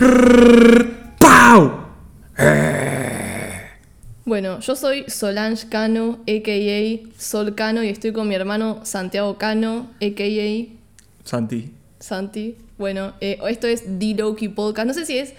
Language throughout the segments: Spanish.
¡Pau! Bueno, yo soy Solange Cano, a.k.a. Sol Cano, y estoy con mi hermano Santiago Cano, a.k.a. Santi. Santi. Bueno, eh, esto es D-Lowkey Podcast. No sé si es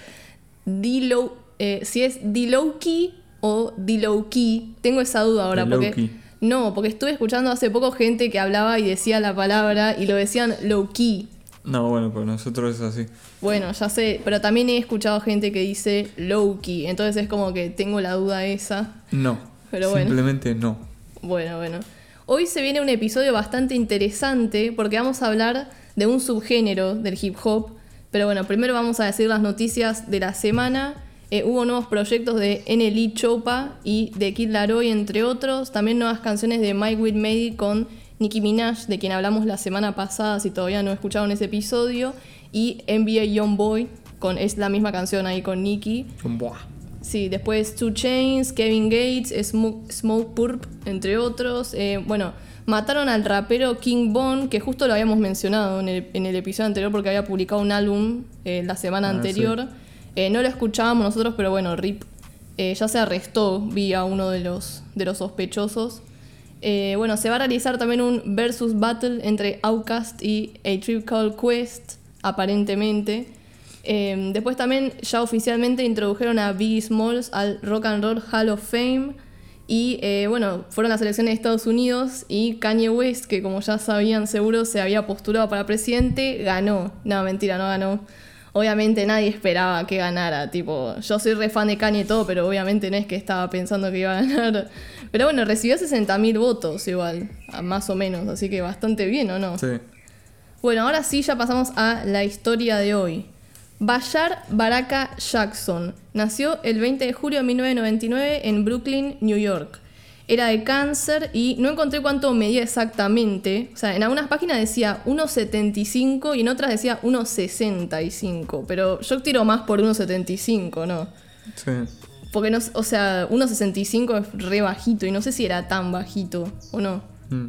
D-Low, eh, si es D-Lowkey o D-Lowkey. Tengo esa duda ahora porque... No, porque estuve escuchando hace poco gente que hablaba y decía la palabra y lo decían low-key. No, bueno, pues nosotros es así. Bueno, ya sé, pero también he escuchado gente que dice low-key, entonces es como que tengo la duda esa. No. Pero bueno. Simplemente no. Bueno, bueno. Hoy se viene un episodio bastante interesante porque vamos a hablar de un subgénero del hip hop. Pero bueno, primero vamos a decir las noticias de la semana. Eh, hubo nuevos proyectos de NLE Chopa y de Kid Laroi, entre otros. También nuevas canciones de Mike Will Made con Nicki Minaj, de quien hablamos la semana pasada, si todavía no escucharon ese episodio. Y NBA Young Boy, con, es la misma canción ahí con Nicki. Buah. Sí, después Two Chains, Kevin Gates, Smoke, Smoke Purp, entre otros. Eh, bueno, mataron al rapero King Von, que justo lo habíamos mencionado en el, en el episodio anterior porque había publicado un álbum eh, la semana Ah, anterior. Eh, no lo escuchábamos nosotros, pero bueno, RIP. Ya se arrestó vía uno de los, de los sospechosos. Bueno, se va a realizar también un versus battle entre Outcast y A Tribe Called Quest, aparentemente. Eh, después también ya oficialmente introdujeron a Biggie Smalls al Rock and Roll Hall of Fame. Y eh, bueno, fueron las elecciones de Estados Unidos y Kanye West, que como ya sabían seguro se había postulado para presidente, ganó. No, mentira, no ganó. Obviamente nadie esperaba que ganara, tipo, yo soy re fan de Kanye y todo, pero obviamente no es que estaba pensando que iba a ganar. Pero bueno, recibió 60.000 votos igual, más o menos, así que bastante bien, ¿o no? Sí. Bueno, ahora sí ya pasamos a la historia de hoy. Bayar Baraka Jackson nació el 20 de julio de 1999 en Brooklyn, New York. Era de cáncer y no encontré cuánto medía exactamente. O sea, en algunas páginas decía 1,75 y en otras decía 1,65. Pero yo tiro más por 1,75, ¿no? Sí. Porque, no, o sea, 1,65 es re bajito y no sé si era tan bajito o no. Mm.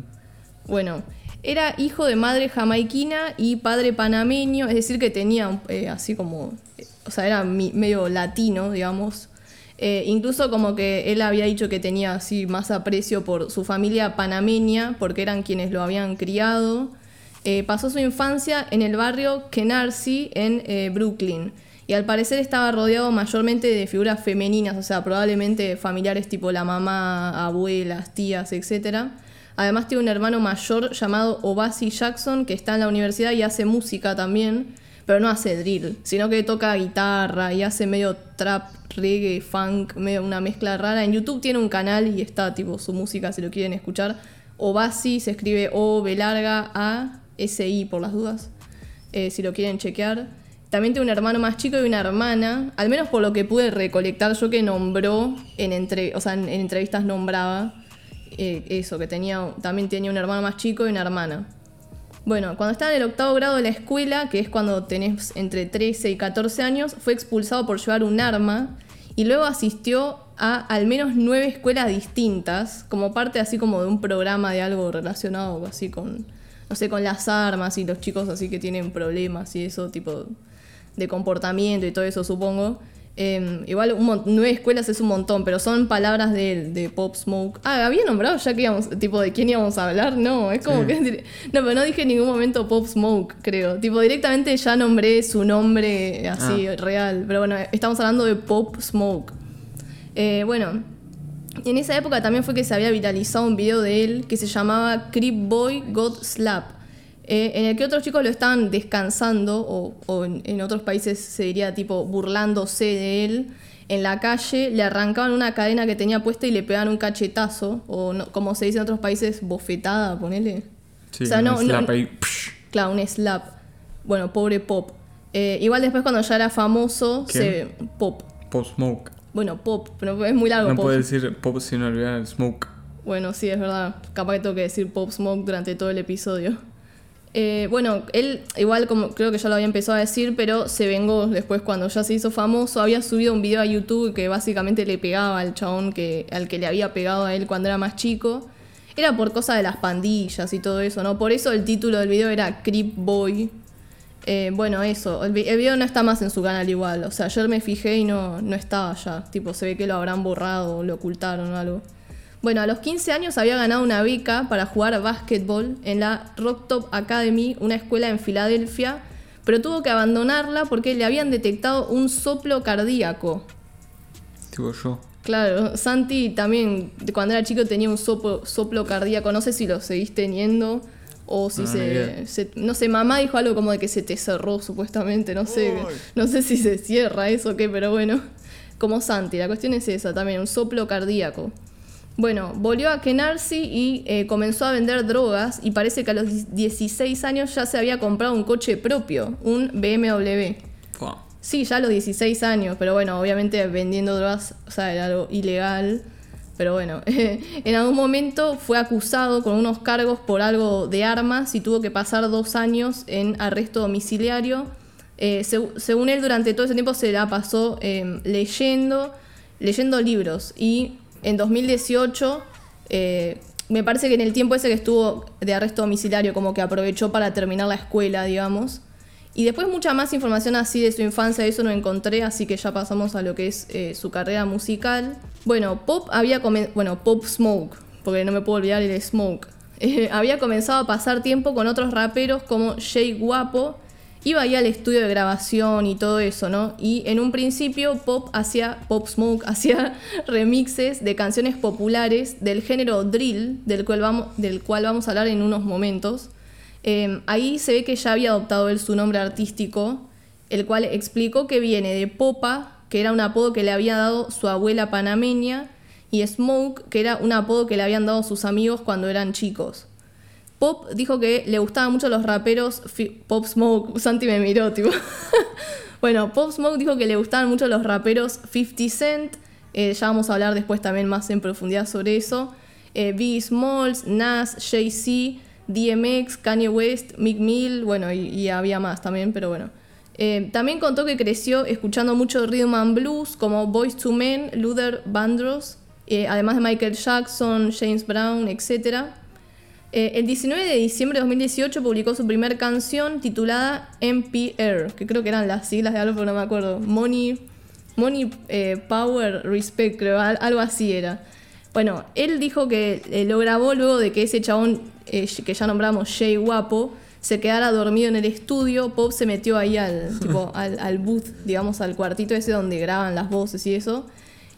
Bueno, era hijo de madre jamaiquina y padre panameño, es decir, que tenía eh, así como, eh, o sea, era medio latino, digamos. Eh, incluso como que él había dicho que tenía así más aprecio por su familia panameña, porque eran quienes lo habían criado. Pasó su infancia en el barrio Kenarsi en Brooklyn. Y al parecer estaba rodeado mayormente de figuras femeninas, o sea, probablemente familiares tipo la mamá, abuelas, tías, etc. Además tiene un hermano mayor llamado Obasi Jackson que está en la universidad y hace música también, pero no hace drill, sino que toca guitarra y hace medio trap, reggae, funk, medio una mezcla rara. En YouTube tiene un canal y está tipo su música si lo quieren escuchar. Obasi se escribe O, B larga, A, S, I por las dudas, eh, si lo quieren chequear. También tiene un hermano más chico y una hermana, al menos por lo que pude recolectar yo que nombró en, entre, o sea, en, en entrevistas nombraba eh, eso, que tenía, también tenía un hermano más chico y una hermana. Bueno, cuando estaba en el octavo grado de la escuela, que es cuando tenés entre 13 y 14 años, fue expulsado por llevar un arma y luego asistió a al menos nueve escuelas distintas, como parte así como de un programa de algo relacionado así con, no sé, con las armas y los chicos así que tienen problemas y eso, tipo de comportamiento y todo eso, supongo. Eh, igual un nueve escuelas es un montón, pero son palabras de él, de Pop Smoke. Ah, había nombrado ya que íbamos, tipo, de quién íbamos a hablar. No, es como Sí. que. No, pero no dije en ningún momento Pop Smoke, creo. Tipo, directamente ya nombré su nombre así, Ah. real. Pero bueno, estamos hablando de Pop Smoke. Eh, bueno, en esa época también fue que se había viralizado un video de él que se llamaba Creep Boy Got Slap, eh, en el que otros chicos lo estaban descansando, o, o en, en otros países se diría tipo burlándose de él, en la calle, le arrancaban una cadena que tenía puesta y le pegaban un cachetazo, o no- como se dice en otros países, bofetada, ponele. Sí, O sea, un no- no- slap ahí. Claro, un slap. Bueno, pobre Pop. Eh, igual después cuando ya era famoso, ¿Quién? se... Pop. Pop Smoke. Bueno, Pop, pero es muy largo. No Pop. puede decir pop sin olvidar el smoke. Bueno, sí, es verdad. Capaz que tengo que decir Pop Smoke durante todo el episodio. Eh, bueno, él igual como creo que ya lo había empezado a decir, pero se vengó después cuando ya se hizo famoso. Había subido un video a YouTube que básicamente le pegaba al chabón que, al que le había pegado a él cuando era más chico. Era por cosa de las pandillas y todo eso, ¿no? Por eso el título del video era Creep Boy. Eh, bueno, eso. El, vi- el video no está más en su canal igual. O sea, ayer me fijé y no, no estaba ya. Tipo, se ve que lo habrán borrado o lo ocultaron o algo. Bueno, a los 15 años había ganado una beca para jugar básquetbol en la Rock Top Academy, una escuela en Filadelfia, pero tuvo que abandonarla porque le habían detectado un soplo cardíaco. Tipo yo. Claro, Santi también cuando era chico tenía un soplo, soplo cardíaco, no sé si lo seguís teniendo o si No, se, No sé, mamá dijo algo como de que se te cerró supuestamente, no sé, no sé si se cierra eso o qué, pero bueno, como Santi, la cuestión es esa también, un soplo cardíaco. Bueno, volvió a Kenarsi y eh, comenzó a vender drogas y parece que a los 16 años ya se había comprado un coche propio, un BMW. Fua. Sí, ya a los 16 años, pero bueno, obviamente vendiendo drogas, o sea, era algo ilegal. Pero bueno, en algún momento fue acusado con unos cargos por algo de armas y tuvo que pasar dos años en arresto domiciliario. Eh, seg- según él, durante todo ese tiempo se la pasó eh, leyendo, leyendo libros. Y en 2018, eh, me parece que en el tiempo ese que estuvo de arresto domiciliario, como que aprovechó para terminar la escuela, digamos. Y después mucha más información así de su infancia, eso no encontré, así que ya pasamos a lo que es eh, su carrera musical. Bueno, Pop había bueno, Pop Smoke, porque no me puedo olvidar el Smoke. Eh, había comenzado a pasar tiempo con otros raperos como Jay Guapo, iba ahí al estudio de grabación y todo eso, ¿no? Y en un principio Pop hacía, Pop Smoke hacía remixes de canciones populares del género drill, del cual vamos, del cual vamos a hablar en unos momentos. Eh, ahí se ve que ya había adoptado él su nombre artístico, el cual explicó que viene de Popa, que era un apodo que le había dado su abuela panameña, y Smoke, que era un apodo que le habían dado sus amigos cuando eran chicos. Pop dijo que le gustaban mucho los raperos. Pop Smoke, Santi me miró, tipo. bueno, Pop Smoke dijo que le gustaban mucho los raperos 50 Cent. eh, ya vamos a hablar después también más en profundidad sobre eso. Eh, Smalls, Nas, Jay-Z, DMX, Kanye West, Mick Mill, bueno, y, y había más también, pero bueno. Eh, también contó que creció escuchando mucho rhythm and blues como Boys to Men, Luther Vandross, eh, además de Michael Jackson, James Brown, etc. Eh, el 19 de diciembre de 2018 publicó su primera canción titulada MPR, que creo que eran las siglas de algo, pero no me acuerdo. Money, Money eh, Power Respect, creo, al- algo así era. Bueno, él dijo que eh, lo grabó luego de que ese chabón eh, que ya nombramos, Jay Guapo, se quedara dormido en el estudio. Pop se metió ahí al, tipo, al, al booth, digamos, al cuartito ese donde graban las voces y eso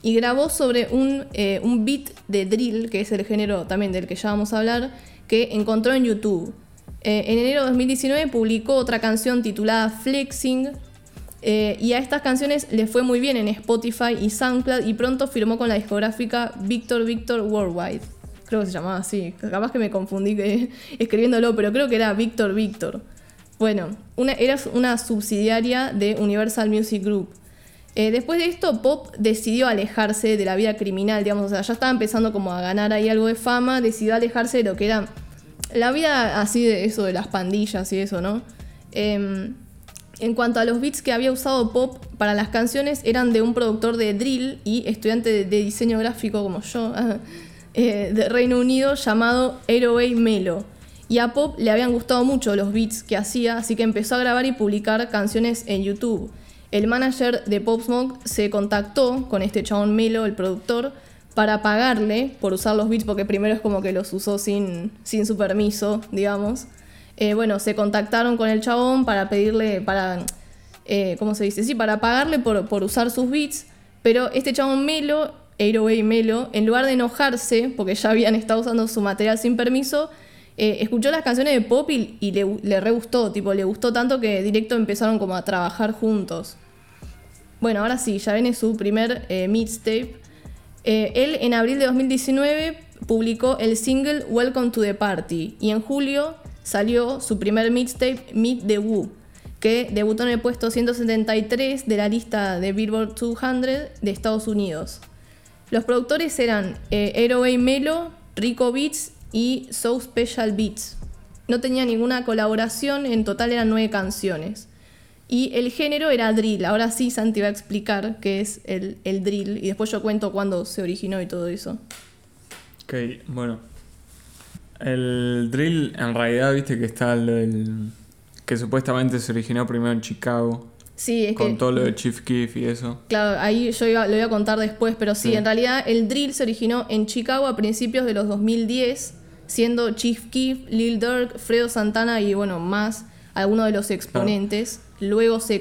y grabó sobre un, eh, un beat de drill, que es el género también del que ya vamos a hablar, que encontró en YouTube. Eh, en enero de 2019 publicó otra canción titulada Flexing, eh, y a estas canciones le fue muy bien en Spotify y SoundCloud, y pronto firmó con la discográfica Victor Victor Worldwide. Creo que se llamaba así, capaz que me confundí escribiéndolo, pero creo que era Victor Victor. Bueno, era una subsidiaria de Universal Music Group. Eh, después de esto, Pop decidió alejarse de la vida criminal, digamos, o sea, ya estaba empezando como a ganar ahí algo de fama, decidió alejarse de lo que era la vida así de eso, de las pandillas y eso, ¿no? Em, en cuanto a los beats que había usado Pop para las canciones, eran de un productor de drill y estudiante de, diseño gráfico como yo, eh, de Reino Unido, llamado Aeroway Melo. Y a Pop le habían gustado mucho los beats que hacía, así que empezó a grabar y publicar canciones en YouTube. El manager de Pop Smoke se contactó con este chabón Melo, el productor, para pagarle por usar los beats, porque primero es como que los usó sin, sin su permiso, digamos. Eh, bueno, se contactaron con el chabón para pedirle, para, eh, ¿cómo se dice? Sí, para pagarle por, por usar sus beats, pero este chabón Melo, Aeroway Melo, en lugar de enojarse, porque ya habían estado usando su material sin permiso, eh, escuchó las canciones de pop y, y le, le re gustó, tipo, le gustó tanto que directo empezaron como a trabajar juntos. Bueno, ahora sí, ya viene su primer eh, mixtape. Eh, él en abril de 2019 publicó el single Welcome to the Party y en julio salió su primer mixtape Meet the Woo, que debutó en el puesto 173 de la lista de Billboard 200 de Estados Unidos. Los productores eran eh, Melo, Rico Beats y So Special Beats. No tenía ninguna colaboración, en total eran nueve canciones. Y el género era drill. Ahora sí Santi va a explicar qué es el, el drill y después yo cuento cuándo se originó y todo eso. Ok, bueno. El drill, en realidad, viste que está del. que supuestamente se originó primero en Chicago, Sí, es con que. todo lo de Chief Keef y eso. Claro, ahí yo iba- lo voy a contar después, pero sí, Sí. en realidad el drill se originó en Chicago a principios de los 2010, siendo Chief Keef, Lil Durk, Fredo Santana y bueno, más algunos de los exponentes. Luego, se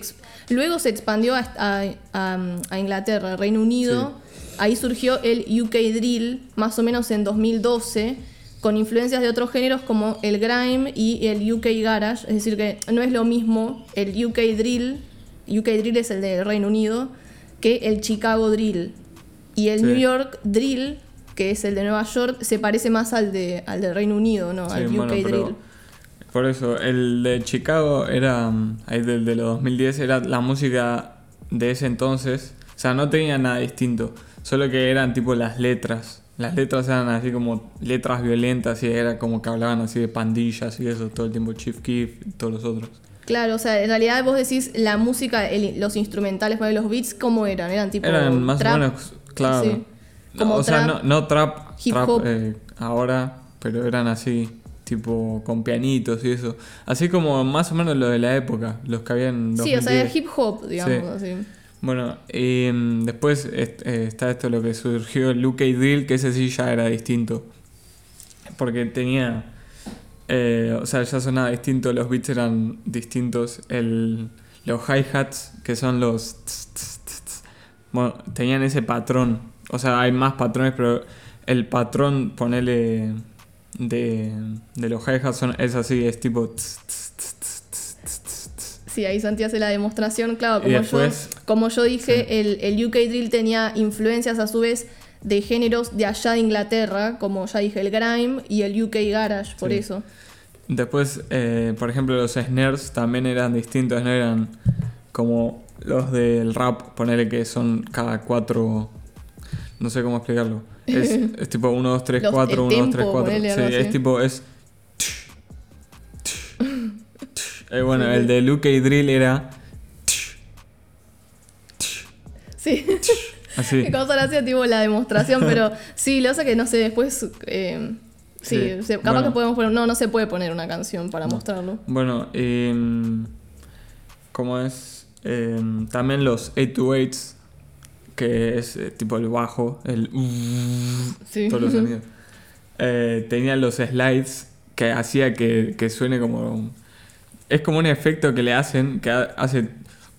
luego se expandió a, a- a- Inglaterra, Reino Unido. Ahí surgió el UK Drill, más o menos en 2012, con influencias de otros géneros como el grime y el UK Garage. Es decir, que no es lo mismo el UK Drill, UK Drill es el de Reino Unido, que el Chicago Drill. Y el Sí. New York Drill, que es el de Nueva York, se parece más al de, al de Reino Unido, ¿no? Sí, al UK bueno, Drill. Por eso, el de Chicago era, mm, ahí del de los 2010, era la música de ese entonces. O sea, no tenía nada distinto, solo que eran tipo las letras. Las letras eran así como letras violentas y era como que hablaban así de pandillas y eso todo el tiempo, Chief Keef y todos los otros. Claro, o sea, en realidad vos decís la música, el- los instrumentales, los beats, ¿cómo eran? Eran tipo. Eran más trap, o menos, claro. sí. No, o sea, trap, no, no trap, hip trap, hop. eh, ahora, pero eran así, tipo con pianitos y eso. Así como más o menos lo de la época, los que habían. Sí, o sea, era 2010. hip hop, digamos, así. Bueno, y mm, después eh, está esto lo que surgió el UK Drill, que ese sí ya era distinto. Porque tenía. eh, o sea, ya sonaba distinto, los beats eran distintos. El, los hi-hats, que son los. tss, tss, bueno, tenían ese patrón. O sea, hay más patrones, pero el patrón, ponele. De, de los hi-hats son- es así, es tipo. tss, tss. Sí, ahí Santi hace la demostración, claro, como, después- yo, como yo dije, el, el UK Drill tenía influencias a su vez de géneros de allá de Inglaterra, como ya dije, el grime y el UK Garage, por Sí. eso. Después, eh, por ejemplo, los snares también eran distintos, no eran como los del rap, ponerle que son cada cuatro. No sé cómo explicarlo. Es, es tipo 1, 2, 3, Los- 4, el 1, 2, 3, tempo, 4. ponele Sí, es tipo, es. Eh, bueno, el de Luke y Drill era. Sí. Así. Cosa gracia, tipo la demostración, pero sí, lo hace que no sé, después. eh, sí, Sí, capaz bueno. que podemos poner. No, no se puede poner una canción para mostrarlo. Bueno, em, ¿cómo es? Em, también los 828s, que es eh, tipo el bajo, el. Sí. todos los sonidos. Eh, tenía los slides que hacía que, que suene como. Es como un efecto que le hacen que ha- hace.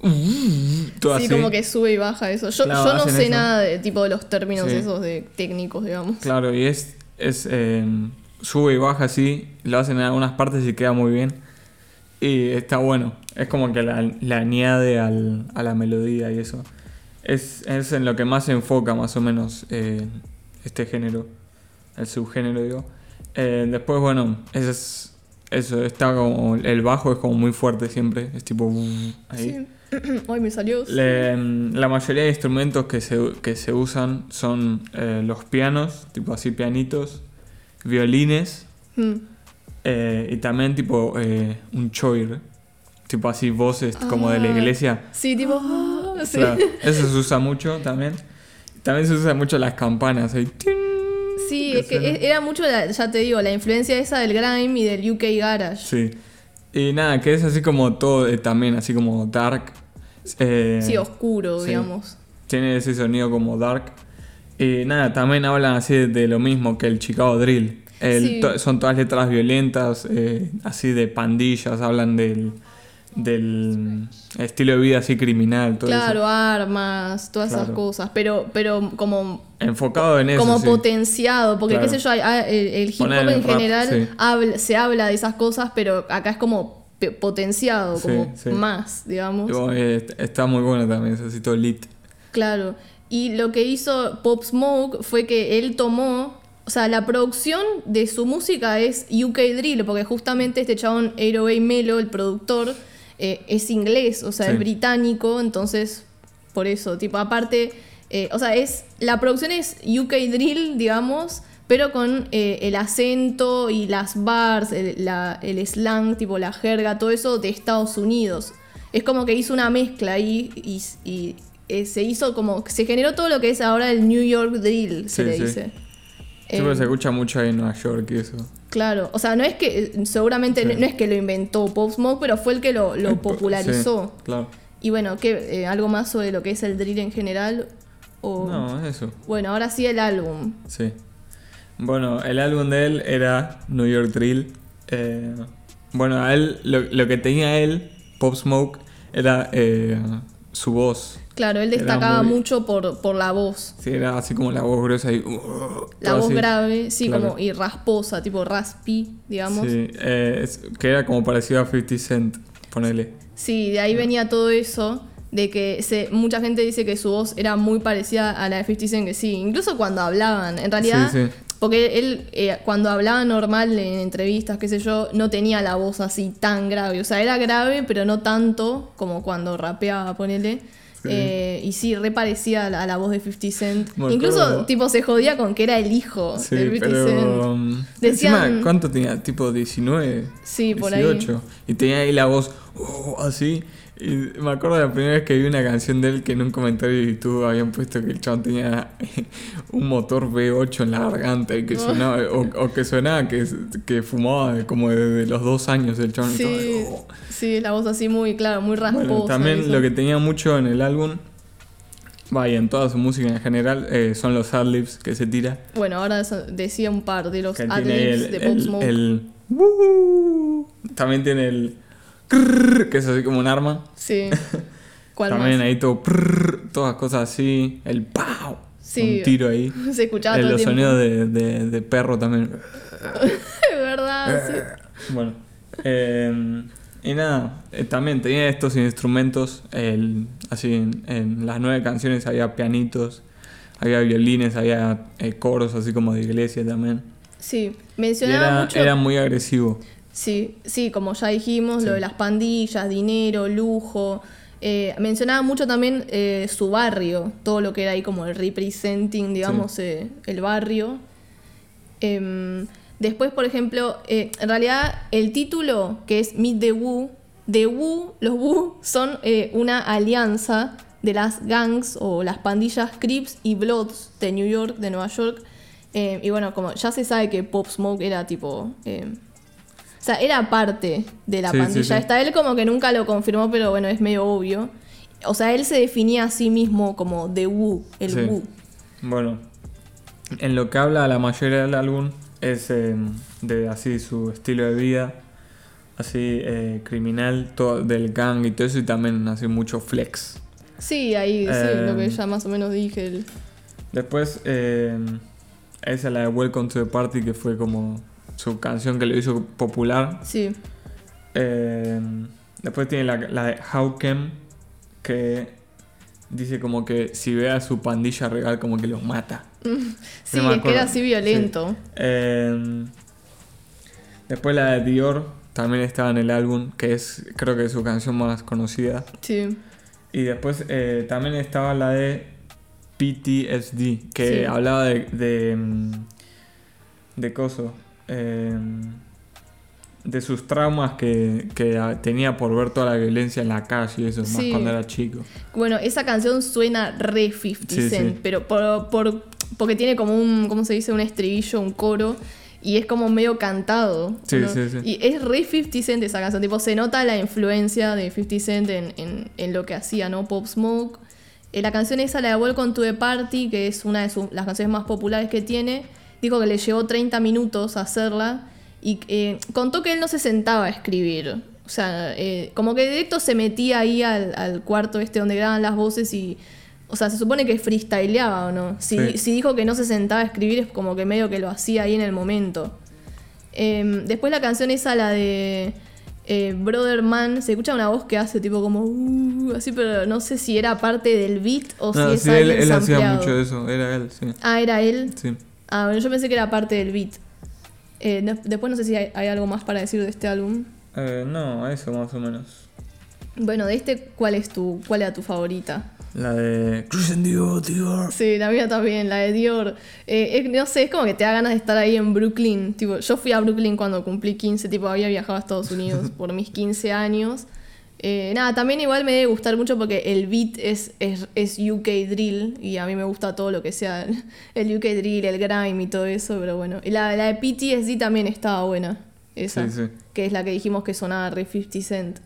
Todo Sí, así. como que sube y baja eso. Yo, Claro, yo no sé eso. nada de tipo de los términos Sí. esos de técnicos, digamos. Claro, y es. es eh, sube y baja así. Lo hacen en algunas partes y queda muy bien. Y está bueno. Es como que la, la añade al- a la melodía y eso. Es, es en lo que más se enfoca, más o menos, eh, este género. El subgénero, digo. Eh, después, bueno, eso es. Eso, está como. El bajo es como muy fuerte siempre. Es tipo. Ahí. Sí. Ay, me salió. Le- la mayoría de instrumentos que se, que se usan son eh, los pianos, tipo así pianitos, violines Mm. eh, y también tipo eh, un choir, tipo así voces como de la Ah, iglesia. Sí, tipo. Sí. Eso se usa mucho también. También se usan mucho las campanas. ahí, Sí, que es que era mucho, la- ya te digo, la influencia esa del grime y del UK Garage. Sí. Y nada, que es así como todo eh, también, así como dark. eh, Sí, oscuro, sí. digamos. Tiene ese sonido como dark. Y nada, también hablan así de, de lo mismo que el Chicago Drill. El- Sí. to- son todas letras violentas, eh, así de pandillas, hablan del, del estilo de vida así criminal, todo Claro, eso. armas, todas esas cosas. Pero, pero como, Enfocado en eso. como sí. potenciado. Porque, Claro. qué sé yo, el, hip hop Poner en rap, general sí. habla- se habla de esas cosas, pero acá es como potenciado, como sí. más, digamos. Eh, está muy bueno también, todo lit. Claro. Y lo que hizo Pop Smoke fue que él tomó. O sea, la producción de su música es UK Drill, porque justamente este chabón, 808 Melo, el productor, eh, es inglés, o sea, Sí. es británico, entonces, por eso, tipo, aparte, eh, o sea, es. La producción es UK Drill, digamos, pero con eh, el acento y las bars, el, la- el slang, tipo la jerga, todo eso de Estados Unidos. Es como que hizo una mezcla ahí y, y, eh, se hizo como. Se generó todo lo que es ahora el New York Drill, se Sí, le sí. dice. Siempre se escucha mucho ahí en Nueva York y eso. Claro, o sea, no es que, seguramente Sí. no, no es que lo inventó Pop Smoke, pero fue el que lo, lo Eh, po- popularizó. sí, claro. Y bueno, ¿qué, eh, ¿algo más sobre lo que es el drill en general? O... No, es eso. Bueno, ahora sí el álbum. Sí. Bueno, el álbum de él era New York Drill. Eh, bueno, a él, lo, lo que tenía él, Pop Smoke, era eh, su voz. Claro, él destacaba muy- mucho por, por la voz. Sí, era así como la voz gruesa y. uh, La voz así. grave, sí, Claro. como y rasposa, tipo raspy, digamos. Sí, eh, es- que era como parecido a 50 Cent, ponele. Sí, de ahí venía todo eso, de que se, mucha gente dice que su voz era muy parecida a la de 50 Cent, que sí, incluso cuando hablaban, en realidad, Sí, sí. Porque él eh, cuando hablaba normal en entrevistas, qué sé yo, no tenía la voz así tan grave, o sea, era grave, pero no tanto como cuando rapeaba, ponele. Sí. Eh, y sí, re parecía a la, a la voz de 50 Cent. Incluso, tipo, se jodía con que era el hijo Sí, de 50 pero. Cent. um, Decían- encima, ¿cuánto tenía? Tipo 19. Sí, por ahí. 18. Y tenía ahí la voz oh, así. Y me acuerdo de la primera vez que vi una canción de él que en un comentario de YouTube habían puesto que el chabón tenía un motor V8 en la garganta y que sonaba, o, o que sonaba que, que fumaba como desde los dos años el chabón. y Sí, todo, oh. sí, la voz así muy, claro, muy rasposa. Bueno, también eso. lo que tenía mucho en el álbum, vaya, en toda su música en general, eh, son los adlibs que se tira. Bueno, ahora decía un par de los adlibs el, de Pop el- Smoke. el "Woo". También tiene el que es así como un arma. Sí. ¿Cuál También más? ahí todo todas cosas así. El pow. Sí. Un tiro ahí. Se escuchaba todo los sonidos de, de- de perro también. Es verdad, sí. Bueno. eh, y nada, eh, también tenía estos instrumentos. el- así en, en las nueve canciones había pianitos, había violines, había eh, coros así como de iglesia también. Sí, mencionaba era, mucho. era muy agresivo. Sí, sí, como ya dijimos, Sí. lo de las pandillas, dinero, lujo. Eh, mencionaba mucho también eh, su barrio, todo lo que era ahí como el representing, digamos, eh, el barrio. Em, después, por ejemplo, en realidad el título que es Meet the Wu, The Wu, los Wu son eh, una alianza de las gangs o las pandillas Crips y Bloods de New York, de Nueva York. Y bueno, como ya se sabe que Pop Smoke era tipo... eh, o sea, era parte de la Sí, pandilla sí. esta. Él como que nunca lo confirmó, pero bueno, es medio obvio. O sea, él se definía a sí mismo como The Wu, el. Wu. Bueno, en lo que habla la mayoría del álbum es eh, de así su estilo de vida, así eh, criminal, todo del gang y todo eso, y también así mucho flex. Sí, ahí, sí, Eh, lo que ya más o menos dije. el- Después, eh, esa la de Welcome to the Party, que fue como su canción que lo hizo popular. Sí, Eh, después tiene la, la de How Came, que dice como que si ve a su pandilla real, como que los mata. sí, No me es que acuerdo. era así violento. Eh, después la de Dior también estaba en el álbum, que es creo que es su canción más conocida. Sí, Y después eh, también estaba la de PTSD, que Sí. hablaba de, de, mm, de coso. Eh, de sus traumas que, que tenía por ver toda la violencia en la calle y eso, más Sí. cuando era chico. Bueno, esa canción suena re 50 Sí, Cent, sí. pero por, por- porque tiene como un, ¿cómo se dice? Un estribillo, un coro, y es como medio cantado. Sí, ¿no? sí, sí. Y es re 50 Cent esa canción, tipo, se nota la influencia de 50 Cent en, en- en lo que hacía, ¿no? Pop Smoke. Eh, la canción esa, la de Welcome to the Party, que es una de sus- las canciones más populares que tiene, dijo que le llevó 30 minutos hacerla y eh, contó que él no se sentaba a escribir. O sea, eh, como que directo se metía ahí al, al cuarto este donde graban las voces y... O sea, se supone que freestyleaba o no. Si, Sí. si dijo que no se sentaba a escribir es como que medio que lo hacía ahí en el momento. Em, después la canción esa, la de eh, Brother Man, se escucha una voz que hace tipo como... "Uh", así, pero no sé si era parte del beat o No, si es sí, él, él hacía mucho de eso, era él, sí. Ah, era él. sí. Ah, bueno, yo pensé que era parte del beat. Eh, de- después no sé si hay, hay algo más para decir de este álbum. Eh, no, eso más o menos. Bueno, de este, ¿cuál es tu, cuál era tu favorita? La de Christian Dior, Dior. Sí, la mía también, la de Dior. Eh, es- no sé, es como que te da ganas de estar ahí en Brooklyn. Tipo, yo fui a Brooklyn cuando cumplí 15, tipo, había viajado a Estados Unidos por mis 15 años. Eh, nada, también igual me debe gustar mucho porque el beat es, es, es UK Drill y a mí me gusta todo lo que sea el UK Drill, el grime y todo eso, pero bueno. Y la, la de PTSD también estaba buena, esa, Sí, sí. que es la que dijimos que sonaba re 50 Cent.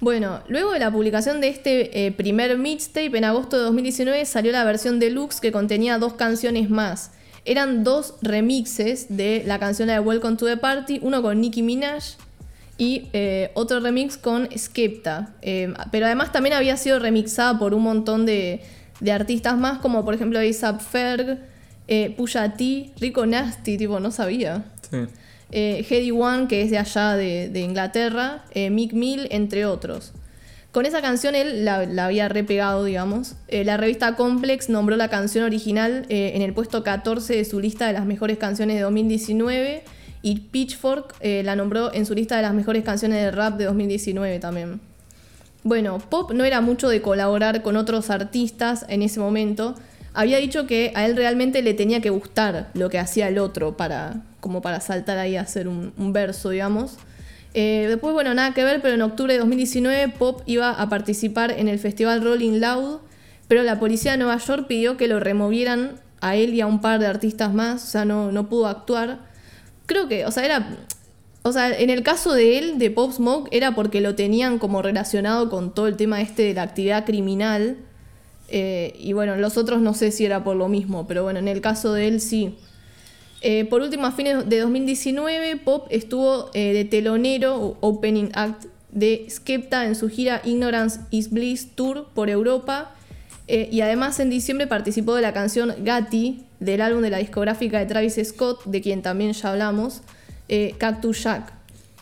Bueno, luego de la publicación de este eh, primer mixtape en agosto de 2019 salió la versión deluxe que contenía dos canciones más. Eran dos remixes de la canción de Welcome to the Party, uno con Nicki Minaj y eh, otro remix con Skepta. Eh, pero además también había sido remixada por un montón de, de artistas más, como por ejemplo A$AP Ferg, eh, Pusha T, Rico Nasty, tipo, no sabía. Sí. Eh, Heady One, que es de allá de, de Inglaterra, Mick Mill, entre otros. Con esa canción él la, la había repegado, digamos. La revista Complex nombró la canción original en el puesto 14 de su lista de las mejores canciones de 2019 y Pitchfork eh, la nombró en su lista de las mejores canciones de rap de 2019 también. Bueno, Pop no era mucho de colaborar con otros artistas en ese momento. Había dicho que a él realmente le tenía que gustar lo que hacía el otro para, como para saltar ahí a hacer un, verso, digamos. Eh, después, bueno, nada que ver, pero en octubre de 2019 Pop iba a participar en el festival Rolling Loud, pero la policía de Nueva York pidió que lo removieran a él y a un par de artistas más, o sea, no, no pudo actuar. Creo que, o sea, era o sea, en el caso de él, de Pop Smoke, era porque lo tenían como relacionado con todo el tema este de la actividad criminal. Eh, y bueno, los otros no sé si era por lo mismo, pero bueno, en el caso de él sí. Eh, por último, a fines de 2019, Pop estuvo eh, de telonero opening act de Skepta en su gira Ignorance is Bliss Tour por Europa. Y además en diciembre participó de la canción Gatti del álbum de la discográfica de Travis Scott, de quien también ya hablamos, eh, Cactus Jack.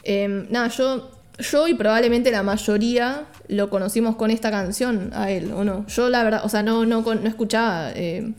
Eh, nada, yo, yo y probablemente la mayoría lo conocimos con esta canción a él, ¿o no? Yo la verdad, o sea, no, no, no escuchaba, eh,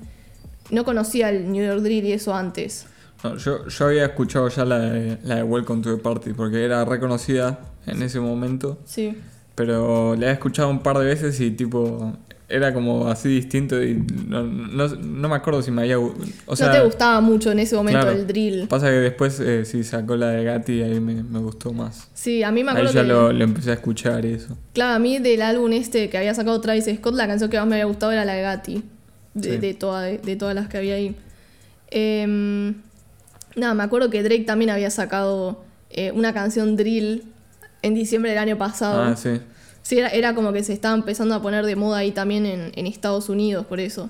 no conocía el New York Drill y eso antes. No, yo, yo había escuchado ya la de, la de Welcome to the Party porque era reconocida en ese momento, Sí. pero la he escuchado un par de veces y tipo era como así distinto y no, no, no me acuerdo si me había... O sea, no te gustaba mucho en ese momento claro. el drill. Pasa que después eh, sí sacó la de Gatti y ahí me, me gustó más. Sí, a mí me Ahí acuerdo ya que... lo, lo empecé a escuchar y eso. Claro, a mí del álbum este que había sacado Travis Scott, la canción que más me había gustado era la de Gatti. De, Sí. de, toda- de todas las que había ahí. Em, nada, me acuerdo que Drake también había sacado eh, una canción drill en diciembre del año pasado. Ah, sí. Sí, era, era como que se estaba empezando a poner de moda ahí también en, en Estados Unidos, por eso.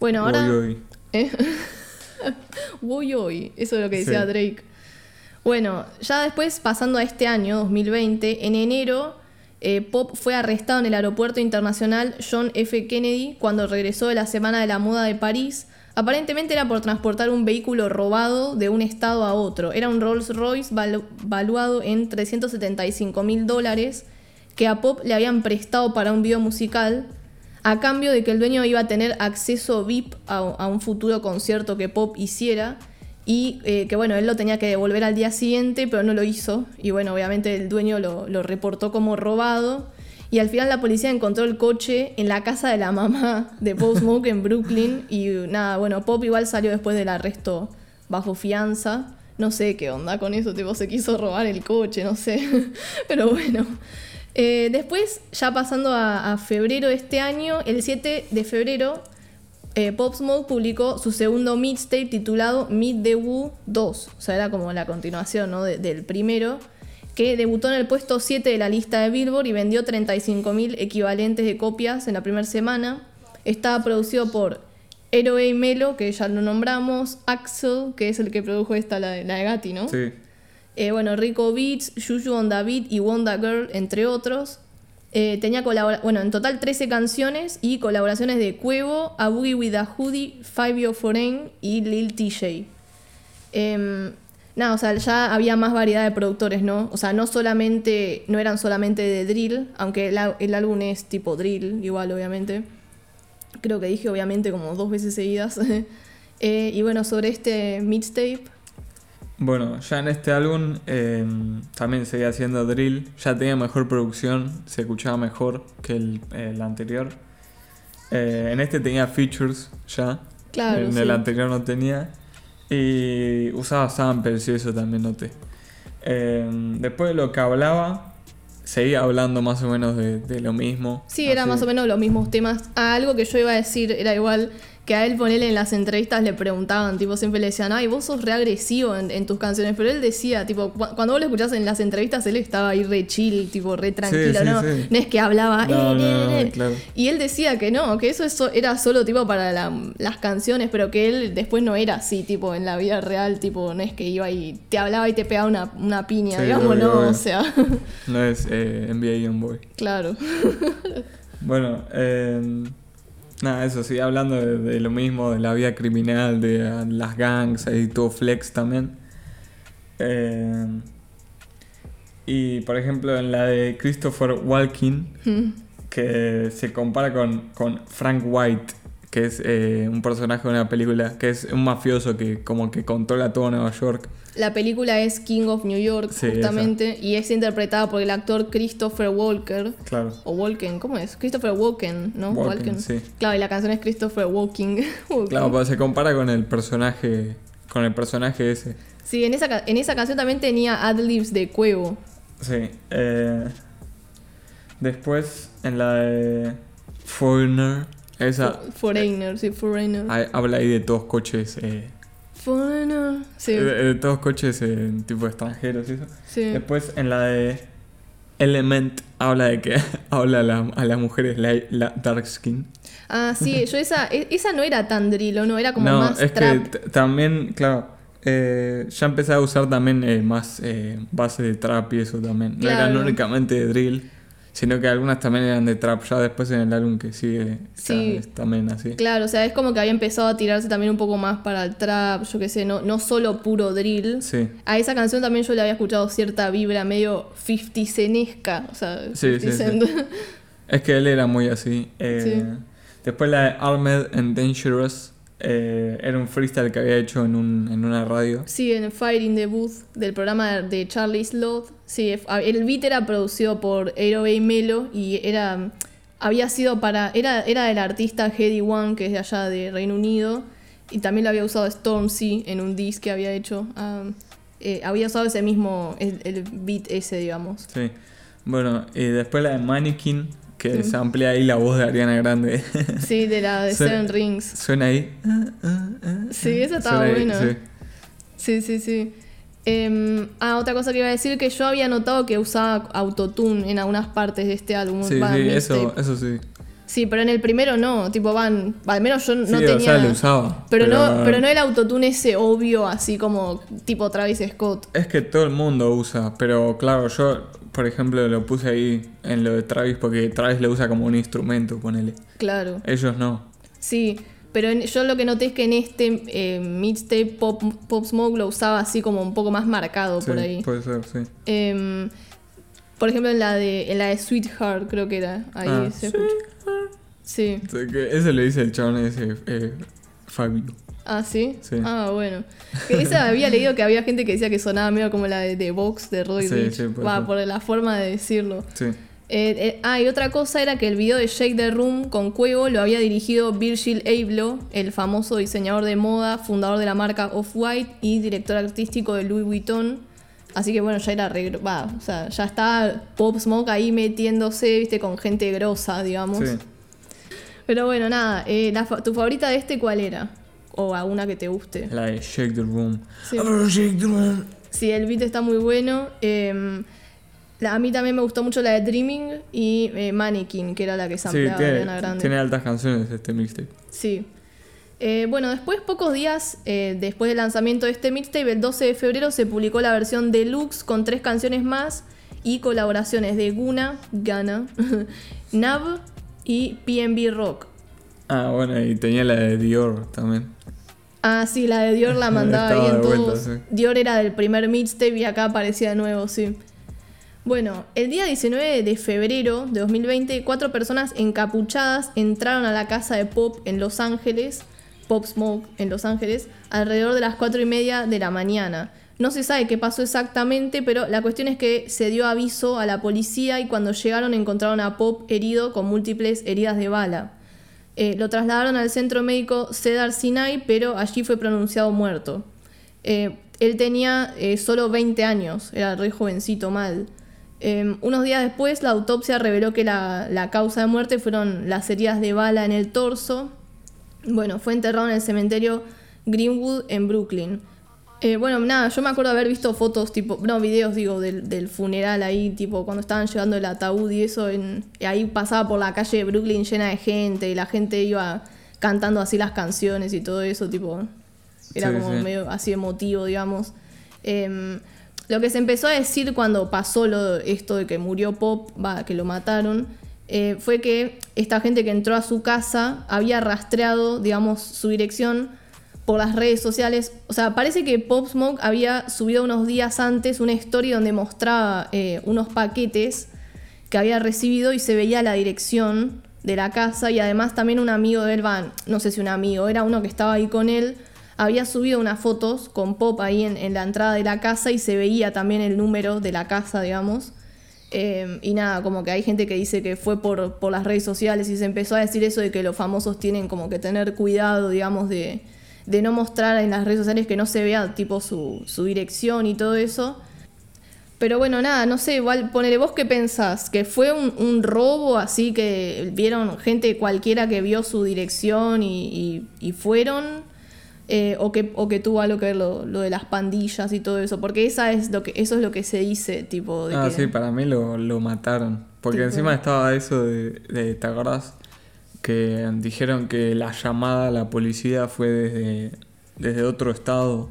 Bueno, ahora... Uy. ¿Eh? Voy hoy, eso es lo que decía Sí. Drake. Bueno, ya después, pasando a este año, 2020, en enero, eh, Pop fue arrestado en el aeropuerto internacional John F. Kennedy cuando regresó de la Semana de la Moda de París. Aparentemente era por transportar un vehículo robado de un estado a otro. Era un Rolls Royce valu- valuado en 375 mil dólares que a Pop le habían prestado para un video musical a cambio de que el dueño iba a tener acceso VIP a, un futuro concierto que Pop hiciera y eh, que bueno, él lo tenía que devolver al día siguiente, pero no lo hizo y bueno, obviamente el dueño lo, lo reportó como robado y al final la policía encontró el coche en la casa de la mamá de Pop Smoke en Brooklyn y nada, bueno, Pop igual salió después del arresto bajo fianza. No sé qué onda con eso, tipo se quiso robar el coche, no sé. Pero bueno. Eh, después, ya pasando a, febrero de este año, el 7 de febrero, eh, Pop Smoke publicó su segundo mixtape titulado Meet the Woo 2. O sea, era como la continuación ¿no? de- del primero, que debutó en el puesto 7 de la lista de Billboard y vendió 35.000 equivalentes de copias en la primera semana. Estaba producido por Eroe y Melo, que ya lo nombramos, Axel, que es el que produjo esta, la la de Gatti, ¿no? Sí. Eh, bueno, Rico Beats, Juju on David y Wanda Girl, entre otros. Eh, tenía bueno, en total 13 canciones y colaboraciones de Cuevo, A Boogie with a Hoodie, Fabio Foreign y Lil TJ. Em, nada, o sea, ya había más variedad de productores, ¿no? O sea, no solamente, no eran solamente de drill, aunque el, au- el álbum es tipo drill, igual, obviamente. Creo que dije, obviamente, como dos veces seguidas. Eh, y bueno, sobre este mixtape, Bueno, ya en este álbum eh, también seguía haciendo drill, ya tenía mejor producción, se escuchaba mejor que el, el anterior. Eh, en este tenía features ya, claro. en sí. el anterior no tenía. Y usaba samples y eso también noté. Eh, después de lo que hablaba, seguía hablando más o menos de, de lo mismo. Sí, era más o menos los mismos temas. Ah, algo que yo iba a decir era igual que a él ponerle en las entrevistas le preguntaban, tipo, siempre le decían, ay, vos sos re agresivo en, en tus canciones, pero él decía, tipo, cu- cuando vos lo escuchás en las entrevistas, él estaba ahí re chill, tipo, re tranquilo, sí, ¿no? sí. No es que hablaba, No, "Eh, no, eh, no, eh". claro. Y él decía que no, que eso, eso era solo tipo para la- las canciones, pero que él después no era así, tipo, en la vida real, tipo, no es que iba y te hablaba y te pegaba una, una piña, digamos, no, o sea, No es eh, NBA Youngboy. claro. Bueno, eh, nada, eso sí, hablando de, de lo mismo, de la vida criminal, de eh, las gangs, ahí todo flex también. Eh, y por ejemplo, en la de Christopher Walken, que se compara con, con Frank White, que es eh, un personaje de una película, que es un mafioso que como que controla todo Nueva York. La película es King of New York, Sí, justamente, y es interpretada por el actor Christopher Walker. Claro. O Walken, ¿cómo es? Christopher Walken, ¿no? Walken, sí. Claro, y la canción es Christopher Walking. Walken. Claro, pero se compara con el personaje, con el personaje ese. Sí, en esa, en esa canción también tenía adlibs de Cuevo. Sí. eh, después, en la de Foreigner, esa Foreigner, sí, Foreigner. hay- habla ahí de todos coches, eh, Foreigner, sí, de, de todos coches eh, tipo extranjeros y eso. sí. Después, en la de Element, habla de que habla a, la- a las mujeres la, la dark skin. Ah, sí, yo esa, e- esa no era tan drill, ¿o no? Era como no, más es trap. que también, claro, eh, ya empecé a usar también eh, más eh, base de trap y eso también. No Claro. únicamente de drill, sino que algunas también eran de trap. Ya después en el álbum que sigue, Sí. es también así. Claro, o sea, es como que había empezado a tirarse también un poco más para el trap, yo qué sé, no, no solo puro drill. Sí, A esa canción también yo le había escuchado cierta vibra medio 50 cenesca, o sea, Sí, 50 sí, Cent. es que él era muy así. Eh, Después la de Armed and Dangerous. eh, era un freestyle que había hecho en, un, en una radio. Sí, en Fire in the Booth del programa de Charlie Sloth. Sí, el beat era producido por Aero y Melo y era había sido para era era del artista Heady One que es de allá de Reino Unido y también lo había usado Stormzy en un disc que había hecho. eh, había usado ese mismo el, el beat ese, digamos. Sí. Bueno, y después la de Mannequin, que se amplía ahí la voz de Ariana Grande. Sí, de la de Seven Rings. Suena ahí. Sí, esa estaba buena. sí. Sí, sí, sí. Em, ah, otra cosa que iba a decir que yo había notado que usaba autotune en algunas partes de este álbum. Sí, sí, eso, eso sí. Sí, pero en el primero no, tipo van, al menos yo no sí, tenía. o sea, lo usaba. pero, no, pero no el autotune ese obvio, así como tipo Travis Scott. Es que todo el mundo usa, pero claro, yo, por ejemplo, lo puse ahí en lo de Travis porque Travis lo usa como un instrumento, ponele. Claro. Ellos no. Sí, pero en- yo lo que noté es que en este eh, mixtape Pop, Pop Smoke lo usaba así como un poco más marcado Sí, por ahí. puede ser, sí. Em, por ejemplo, en la de en la de Sweetheart, creo que era. Ahí Ah, se escucha. Sí. Ese lo dice el chabón ese, eh, Fabio. Ah, ¿sí? Sí. Ah, bueno. Que esa había leído que había gente que decía que sonaba medio como la de, de Vox de Roy Sí, Rich. Va, por la forma de decirlo. Sí. Eh, eh, ah, y otra cosa era que el video de Shake the Room con Cuevo lo había dirigido Virgil Abloh, el famoso diseñador de moda, fundador de la marca Off-White y director artístico de Louis Vuitton. Así que bueno, ya era re, va, o sea, ya estaba Pop Smoke ahí metiéndose, viste, con gente grosa, digamos. Sí. Pero bueno, nada, eh, la ¿tu favorita de este cuál era? O alguna que te guste. La de Shake the Room. Sí. I'm gonna shake the room. Sí, el beat está muy bueno. eh, la- a mí también me gustó mucho la de Dreaming y eh, Mannequin, que era la que Sí, sampleaba tiene, Ariana Grande. tiene altas canciones este mixtape. Sí. Eh, bueno, después, pocos días eh, después del lanzamiento de este mixtape, el 12 de febrero, se publicó la versión deluxe con tres canciones más y colaboraciones de Guna, Gana, Nav y PNB Rock. Ah, bueno, y tenía la de Dior también. Ah, sí, la de Dior la mandaba ahí Estaba en de vuelta, todos. sí. Dior era del primer mixtape y acá aparecía de nuevo, sí. Bueno, el día 19 de febrero de 2020, cuatro personas encapuchadas entraron a la casa de Pop en Los Ángeles, Pop Smoke en Los Ángeles, alrededor de las cuatro y media de la mañana. No se sabe qué pasó exactamente, pero la cuestión es que se dio aviso a la policía y cuando llegaron encontraron a Pop herido con múltiples heridas de bala. Eh, lo trasladaron al centro médico Cedar Sinai, pero allí fue pronunciado muerto. Eh, él tenía eh, solo 20 años, era re jovencito mal. Em, unos días después, la autopsia reveló que la, la causa de muerte fueron las heridas de bala en el torso. Bueno, fue enterrado en el cementerio Greenwood en Brooklyn. Eh, bueno, nada, yo me acuerdo haber visto fotos, tipo, no, videos, digo, del, del funeral ahí, tipo, cuando estaban llevando el ataúd y eso, en, ahí pasaba por la calle de Brooklyn llena de gente y la gente iba cantando así las canciones y todo eso, tipo, era Sí, como sí. medio así emotivo, digamos. Em, lo que se empezó a decir cuando pasó lo, esto de que murió Pop, va, que lo mataron, eh, fue que esta gente que entró a su casa había rastreado, digamos, su dirección por las redes sociales. O sea, parece que Pop Smoke había subido unos días antes una story donde mostraba eh, unos paquetes que había recibido y se veía la dirección de la casa y además también un amigo de él, no sé si un amigo, era uno que estaba ahí con él, había subido unas fotos con Pop ahí en, la entrada de la casa y se veía también el número de la casa, digamos. Eh, y nada, como que hay gente que dice que fue por, las redes sociales y se empezó a decir eso de que los famosos tienen como que tener cuidado, digamos, de, no mostrar en las redes sociales que no se vea tipo su, dirección y todo eso. Pero bueno, nada, no sé, igual ponele vos qué pensás, que fue un, robo así que vieron gente cualquiera que vio su dirección y- y fueron, Eh, o, que, o que tuvo algo que ver lo, lo de las pandillas y todo eso, porque esa es lo que, eso es lo que se dice, tipo de Ah, que... sí, para mí lo, lo mataron. Porque Tipo- encima estaba eso de, de, ¿te acordás? Que dijeron que la llamada a la policía fue desde, desde otro estado.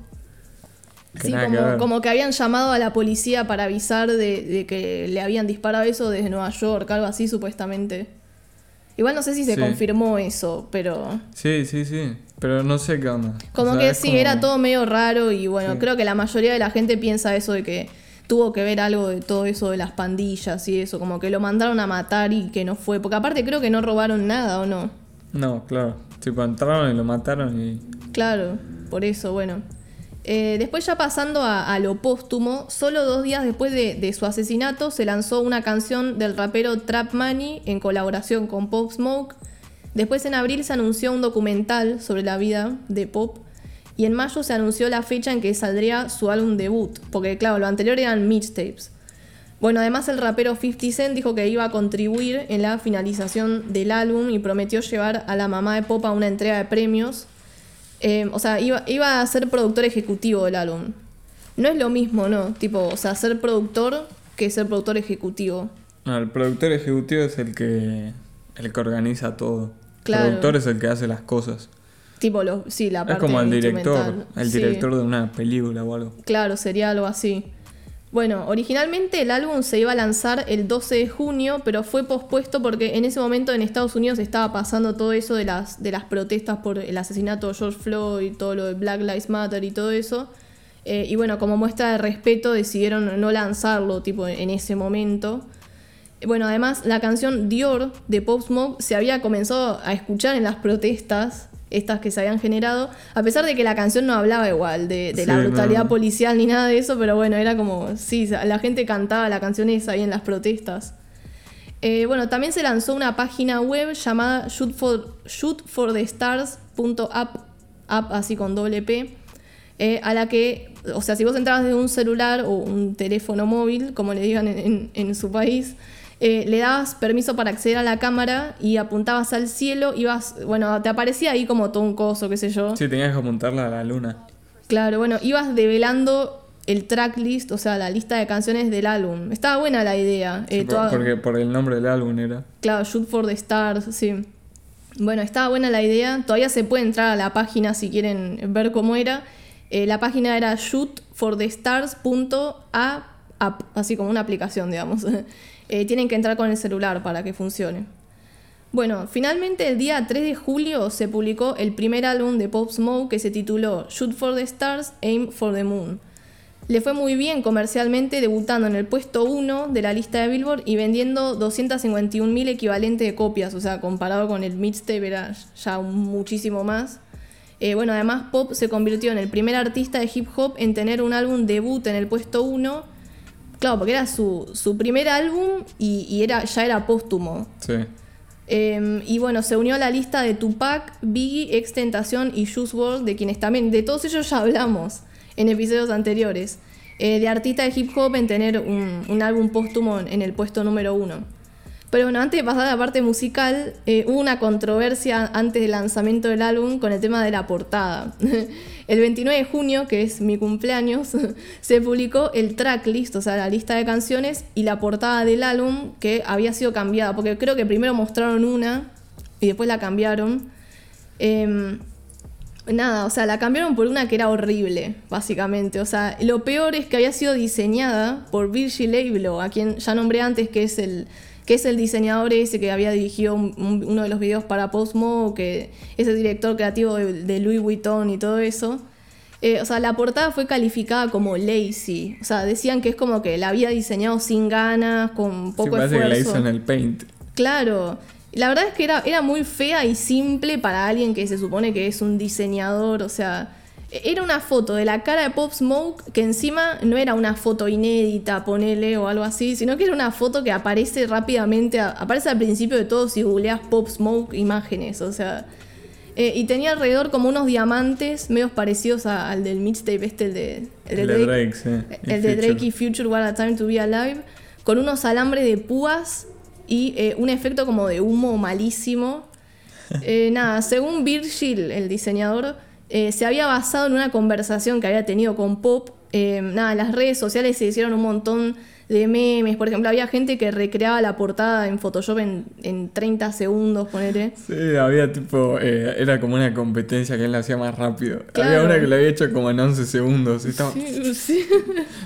Sí, nada que como, como que habían llamado a la policía para avisar de, de que le habían disparado eso desde Nueva York, algo así supuestamente. Igual no sé si se Sí. confirmó eso, pero... Sí, sí, sí. Pero no sé qué onda. Como O sea, que sí, como- era todo medio raro y bueno, Sí. creo que la mayoría de la gente piensa eso de que tuvo que ver algo de todo eso de las pandillas y eso, como que lo mandaron a matar y que no fue, porque aparte creo que no robaron nada o no. No, claro. Tipo, entraron y lo mataron y. Claro, por eso, bueno. Eh, después ya pasando a, a lo póstumo, solo dos días después de, de su asesinato se lanzó una canción del rapero Trap Money en colaboración con Pop Smoke. Después en abril se anunció un documental sobre la vida de Pop. Y en mayo se anunció la fecha en que saldría su álbum debut, porque claro, lo anterior eran mixtapes. Bueno, además el rapero 50 Cent dijo que iba a contribuir en la finalización del álbum y prometió llevar a la mamá de Pop a una entrega de premios. Eh, o sea, iba, iba a ser productor ejecutivo del álbum. No es lo mismo, ¿no? Tipo, o sea, ser productor que ser productor ejecutivo. El productor ejecutivo es el que. el que organiza todo. Claro. El productor es el que hace las cosas. Tipo, los, sí, la Es parte como el director. El Sí. director de una película o algo. Claro, sería algo así. Bueno, originalmente el álbum se iba a lanzar el 12 de junio, pero fue pospuesto porque en ese momento en Estados Unidos estaba pasando todo eso de las, de las protestas por el asesinato de George Floyd, todo lo de Black Lives Matter y todo eso. Eh, y bueno, como muestra de respeto decidieron no lanzarlo tipo en ese momento. Bueno, además la canción Dior de Pop Smoke se había comenzado a escuchar en las protestas, estas que se habían generado, a pesar de que la canción no hablaba igual de, de la Sí, brutalidad no. policial ni nada de eso, pero bueno, era como, sí, la gente cantaba la canción esa ahí en las protestas. Eh, bueno, también se lanzó una página web llamada shoot for, shootforthestars.app, app así con doble P, eh, a la que, o sea, si vos entrabas de un celular o un teléfono móvil, como le digan en, en- en su país, eh, le dabas permiso para acceder a la cámara y apuntabas al cielo, ibas, bueno, te aparecía ahí como todo un coso, qué sé yo. Sí, tenías que apuntarla a la luna. Claro, bueno, ibas develando el tracklist, o sea, la lista de canciones del álbum. Estaba buena la idea. Sí, eh, por- toda- Porque por el nombre del álbum era. Claro, Shoot for the Stars, sí. Bueno, estaba buena la idea. Todavía se puede entrar a la página si quieren ver cómo era. Eh, la página era shootforthestars.app, así como una aplicación, digamos. Eh, tienen que entrar con el celular para que funcione. Bueno, finalmente el día 3 de julio se publicó el primer álbum de Pop Smoke que se tituló Shoot for the Stars, Aim for the Moon. Le fue muy bien comercialmente, debutando en el puesto 1 de la lista de Billboard y vendiendo 251.000 equivalentes de copias, o sea, comparado con el mixtape era ya muchísimo más. Eh, bueno, además Pop se convirtió en el primer artista de hip hop en tener un álbum debut en el puesto 1. Claro, porque era su, su primer álbum y, y era, ya era póstumo. Sí. Eh, y bueno, se unió a la lista de Tupac, Biggie, Extentación y Juice WRLD, de quienes también, de todos ellos ya hablamos en episodios anteriores. eh, de artista de hip hop en tener un, un álbum póstumo en el puesto número uno. Pero bueno, antes de pasar a la parte musical, eh, hubo una controversia antes del lanzamiento del álbum con el tema de la portada. el 29 de junio, que es mi cumpleaños, se publicó el tracklist, o sea, la lista de canciones y la portada del álbum que había sido cambiada, porque creo que primero mostraron una y después la cambiaron. Em, nada, o sea, la cambiaron por una que era horrible, básicamente. O sea, lo peor es que había sido diseñada por Virgil Abloh, a quien ya nombré antes, que es el que es el diseñador ese que había dirigido un- un- uno de los videos para Postmo, que es el director creativo de, de Louis Vuitton y todo eso. Eh, o sea, la portada fue calificada como lazy. O sea, decían que es como que la había diseñado sin ganas, con Sí, poco parece que la esfuerzo. hizo en el Paint. Claro. La verdad es que era, era muy fea y simple para alguien que se supone que es un diseñador. O sea, era una foto de la cara de Pop Smoke que encima no era una foto inédita, ponele o algo así, sino que era una foto que aparece rápidamente, aparece al principio de todo si googleas Pop Smoke imágenes. O sea, eh, y tenía alrededor como unos diamantes medios parecidos a- al del mixtape este, el de, el Drake. Drake, sí. El de. Drake y Future What a Time to Be Alive, con unos alambres de púas y eh, un efecto como de humo malísimo. Eh, nada, según Virgil, el diseñador, eh, se había basado en una conversación que había tenido con Pop. Eh, nada, en las redes sociales se hicieron un montón de memes. Por ejemplo, había gente que recreaba la portada en Photoshop en, en 30 segundos, ponele. Sí, había tipo, eh, era como una competencia que él la hacía más rápido. Claro. Había una que lo había hecho como en 11 segundos. Estaba, Sí, sí.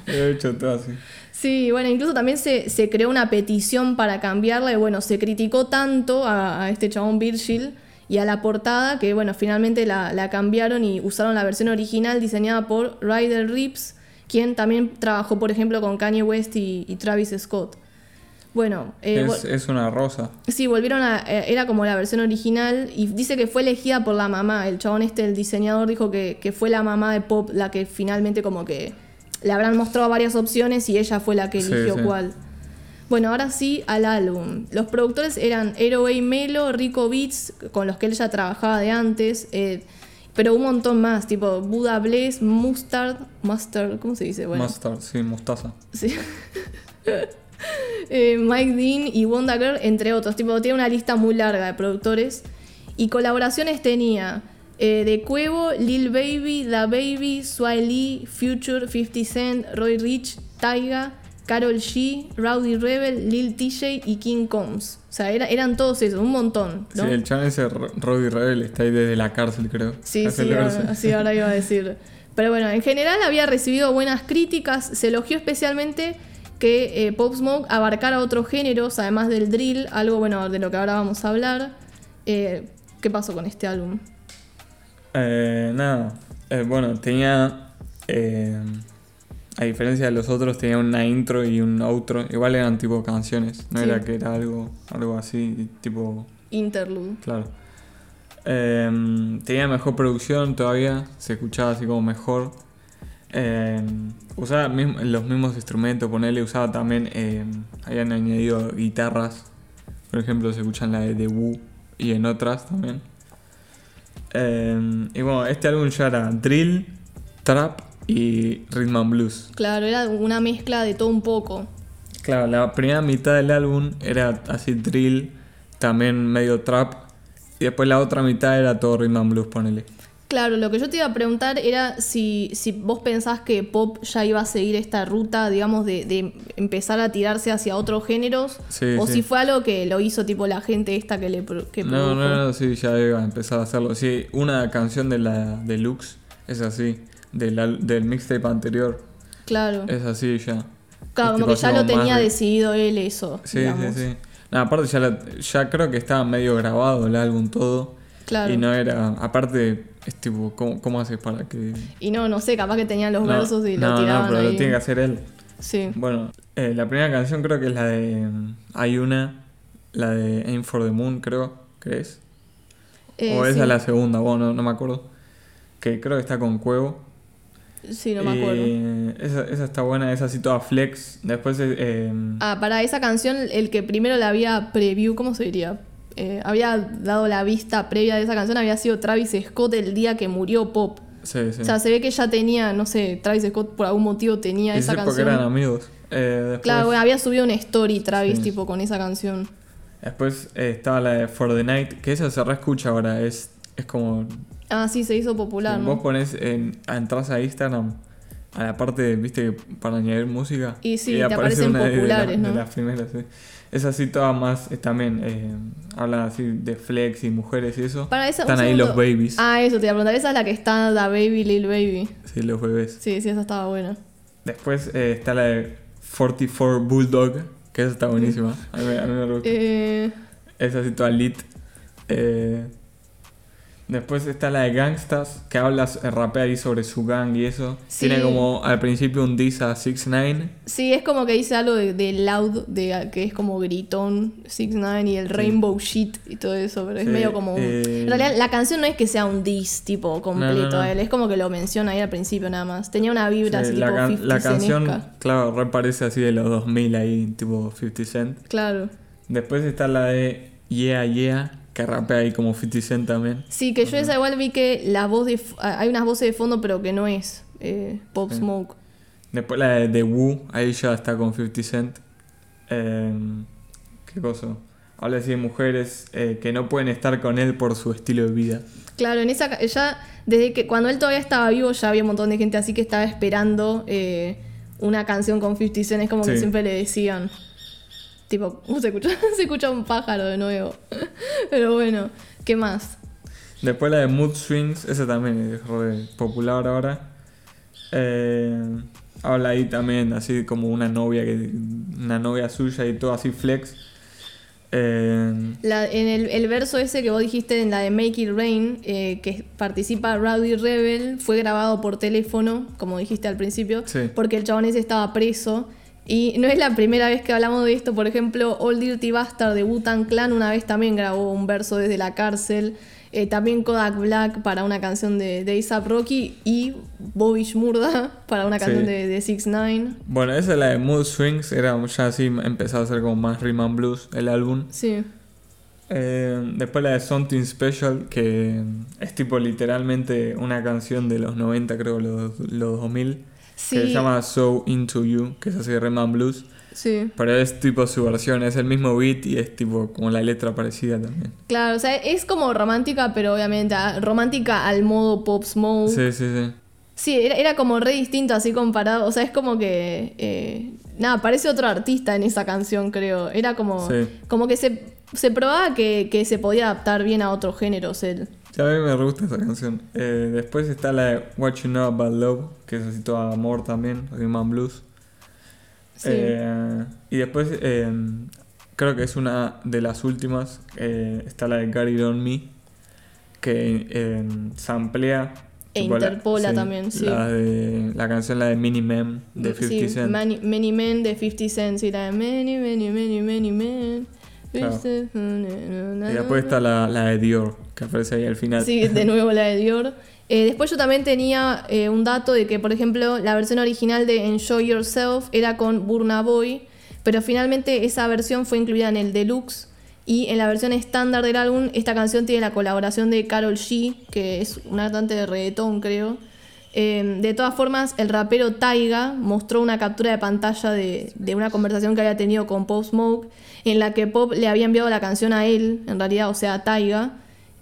lo había hecho todo así. Sí, bueno, incluso también se, se creó una petición para cambiarla y bueno, se criticó tanto a, a este chabón Virgil y a la portada que bueno, finalmente la, la cambiaron y usaron la versión original diseñada por Ryder Rips, quien también trabajó por ejemplo con Kanye West y, y Travis Scott. Bueno, eh, es, una rosa. sí, volvieron a... eh, era como la versión original y dice que fue elegida por la mamá. El chabón este, el diseñador, dijo que, que fue la mamá de Pop la que finalmente como que le habrán mostrado varias opciones y ella fue la que Sí, eligió sí. cuál. Bueno, ahora sí al álbum. Los productores eran Aeroway Melo, Rico Beats, con los que él ya trabajaba de antes, eh, pero un montón más, tipo Buda Bless, Mustard, Mustard, ¿cómo se dice? Bueno, Mustard, sí, mostaza. Sí. Eh, Mike Dean y Wanda Girl, entre otros. Tipo, tiene una lista muy larga de productores. Y colaboraciones tenía eh, de Cuevo, Lil Baby, Da Baby, Lee, Future, 50 Cent, Roy Rich, Taiga, Carol G, Rowdy Rebel, Lil TJ y King Combs. O sea, era- eran todos esos, un montón. ¿no? Sí, el chabón ese Ro- Roddy Rebel está ahí desde la cárcel, creo. Sí, sí, ahora, sí, ahora iba a decir. Pero bueno, en general había recibido buenas críticas. Se elogió especialmente que eh, Pop Smoke abarcara otros géneros, además del drill, algo bueno de lo que ahora vamos a hablar. Eh, ¿Qué pasó con este álbum? Eh, nada, eh, bueno, tenía, a diferencia de los otros, tenía una intro y un outro. Igual eran tipo canciones, no Sí. era que era algo, algo así, tipo, Interlude. claro. Eh, tenía mejor producción todavía, se escuchaba así como mejor. Eh, usaba mismo- los mismos instrumentos, ponerle, usaba también, eh, habían añadido guitarras. Por ejemplo, se escuchan la de The Woo y en otras también. Y bueno, este álbum ya era drill, trap y rhythm and blues. Claro, era una mezcla de todo un poco. Claro, la primera mitad del álbum era así drill, también medio trap. Y después la otra mitad era todo rhythm and blues, ponele. Claro, lo que yo te iba a preguntar era si, si vos pensás que Pop ya iba a seguir esta ruta, digamos, de, de empezar a tirarse hacia otros géneros, Sí, o sí. si fue algo que lo hizo tipo la gente esta que le que No, produjo. no, no, sí, ya iba a empezar a hacerlo. Sí, una canción de la deluxe es así, del, del mixtape anterior, Claro. es así ya. Claro, como que ya lo tenía de- decidido él eso. Sí, digamos. sí, sí. No, aparte ya, la- ya creo que estaba medio grabado el álbum todo. Claro. Y no era, aparte, es tipo, ¿cómo, cómo haces para que... Y no, no sé, capaz que tenían los no, versos y no, lo tiraban No, pero ahí. lo tiene que hacer él. Sí. Bueno, eh, la primera canción creo que es la de... mm, Hay una, la de Aim for the Moon, creo que es. Eh, o esa sí. es la segunda, bueno, no, no me acuerdo. Que creo que está con Cuevo. Sí, no me acuerdo. Y esa, esa está buena, esa así toda flex. Después, eh, eh, Ah, para esa canción, el que primero la había preview, ¿cómo se diría? Eh, había dado la vista previa de esa canción había sido Travis Scott el día que murió Pop. Sí, sí. O sea, se ve que ya tenía, no sé, Travis Scott por algún motivo tenía Y esa sí, porque canción. eran amigos. Eh, después, Claro, bueno, había subido una story Travis Sí. tipo con esa canción. después eh, estaba la de For the Night, que esa se reescucha ahora. Es, es como. Ah, sí, se hizo popular, Vos ¿no? pones en, entras a Instagram a la parte, viste, para añadir música. Y sí, te aparece aparecen una de- de la- populares, de ¿no? las primeras, sí. Es así toda más, eh, también, eh, hablan así de flex y mujeres y eso. Para esa, Están ahí segundo. los babies. Ah, eso te iba a preguntar. Esa es la que está la Baby Lil Baby. Sí, los bebés. Sí, sí, esa estaba buena. Después eh, está la de 44 Bulldog, que esa está buenísima. A mí, me- a mí me gusta. Eh, Es así toda lit. Eh, después está la de Gangstas, que hablas, eh, rapea ahí sobre su gang y eso. Sí. Tiene como al principio un diss a 6 9 sí, es como que dice algo de, de loud, de, que es como gritón, 6 9 y el rainbow shit y todo eso, pero es medio como... un- eh, En realidad la canción no es que sea un diss tipo completo No, no, no. a él, es como que lo menciona ahí al principio nada más. Tenía una vibra así la, tipo can- 50 la canción, cenesca. claro, reparece así de los 2000 ahí, tipo 50 Cent. Claro. Después está la de Yeah Yeah, que rapea ahí como 50 Cent también. Sí, que yo esa igual vi que la voz de... ah, Hay unas voces de fondo, pero que no es eh, Pop Sí. Smoke. Después la de Woo, ahí ya está con 50 Cent. Eh, ¿Qué cosa? Habla así de mujeres eh, que no pueden estar con él por su estilo de vida. Claro, en esa ya desde que cuando él todavía estaba vivo ya había un montón de gente así que estaba esperando eh, una canción con 50 Cent, es como que siempre le decían tipo, se escucha se escucha un pájaro de nuevo. Pero bueno, ¿qué más? Después la de Mood Swings, esa también es re popular ahora. Eh, habla ahí también así como una novia que una novia suya y todo así flex. Eh, La- en el, el verso ese que vos dijiste en la de Make It Rain, eh, que participa Rowdy Rebel, fue grabado por teléfono, como dijiste al principio, Sí. porque el chabón ese estaba preso. Y no es la primera vez que hablamos de esto, por ejemplo, Old Dirty Bastard de Wu-Tang Clan una vez también grabó un verso desde la cárcel. Eh, también Kodak Black para una canción de, de A$AP Rocky y Bobby Shmurda para una canción Sí. de, de 6 9 bueno, esa es la de Mood Swings, era ya así empezaba a ser como más rhythm and blues el álbum. Sí. Eh, después la de Something Special, que es tipo literalmente una canción de los 90, creo, los, los 2000. Sí. Que se llama So Into You, que es así rhythm and blues. Sí. Pero es tipo su versión, es el mismo beat y es tipo como la letra parecida también. Claro, o sea, es como romántica, pero obviamente ah, romántica al modo Pop Smoke. Sí, sí, sí. Sí, era, era como re distinto así comparado. O sea, es como que. eh, nada, parece otro artista en esa canción, creo. Era como. Sí. Como que se, se probaba que, que se podía adaptar bien a otros géneros él. Sí, a mí me gusta esa canción. Eh, después está la de What You Know About Love, que es así todo amor también, rhythm and blues. Sí. Eh, y después eh, creo que es una de las últimas. eh, está la de It On Me, que eh, samplea. E tipo la- interpola también, sí. La, de, la canción, la de Minimum, de 50 sí, Cent. Many, Many Men de 50 Cent. Sí, la de Many, Many, Many, Many Men. Claro. Y después está la, la de Dior, que aparece ahí al final. Sí, de nuevo la de Dior. Eh, después yo también tenía eh, un dato de que, por ejemplo, la versión original de Enjoy Yourself era con Burna Boy, pero finalmente esa versión fue incluida en el deluxe y en la versión estándar del álbum esta canción tiene la colaboración de Carol G, que es una cantante de reggaetón, creo. Eh, de todas formas, el rapero Taiga mostró una captura de pantalla de, de una conversación que había tenido con Pop Smoke, en la que Pop le había enviado la canción a él, en realidad, o sea, a Taiga,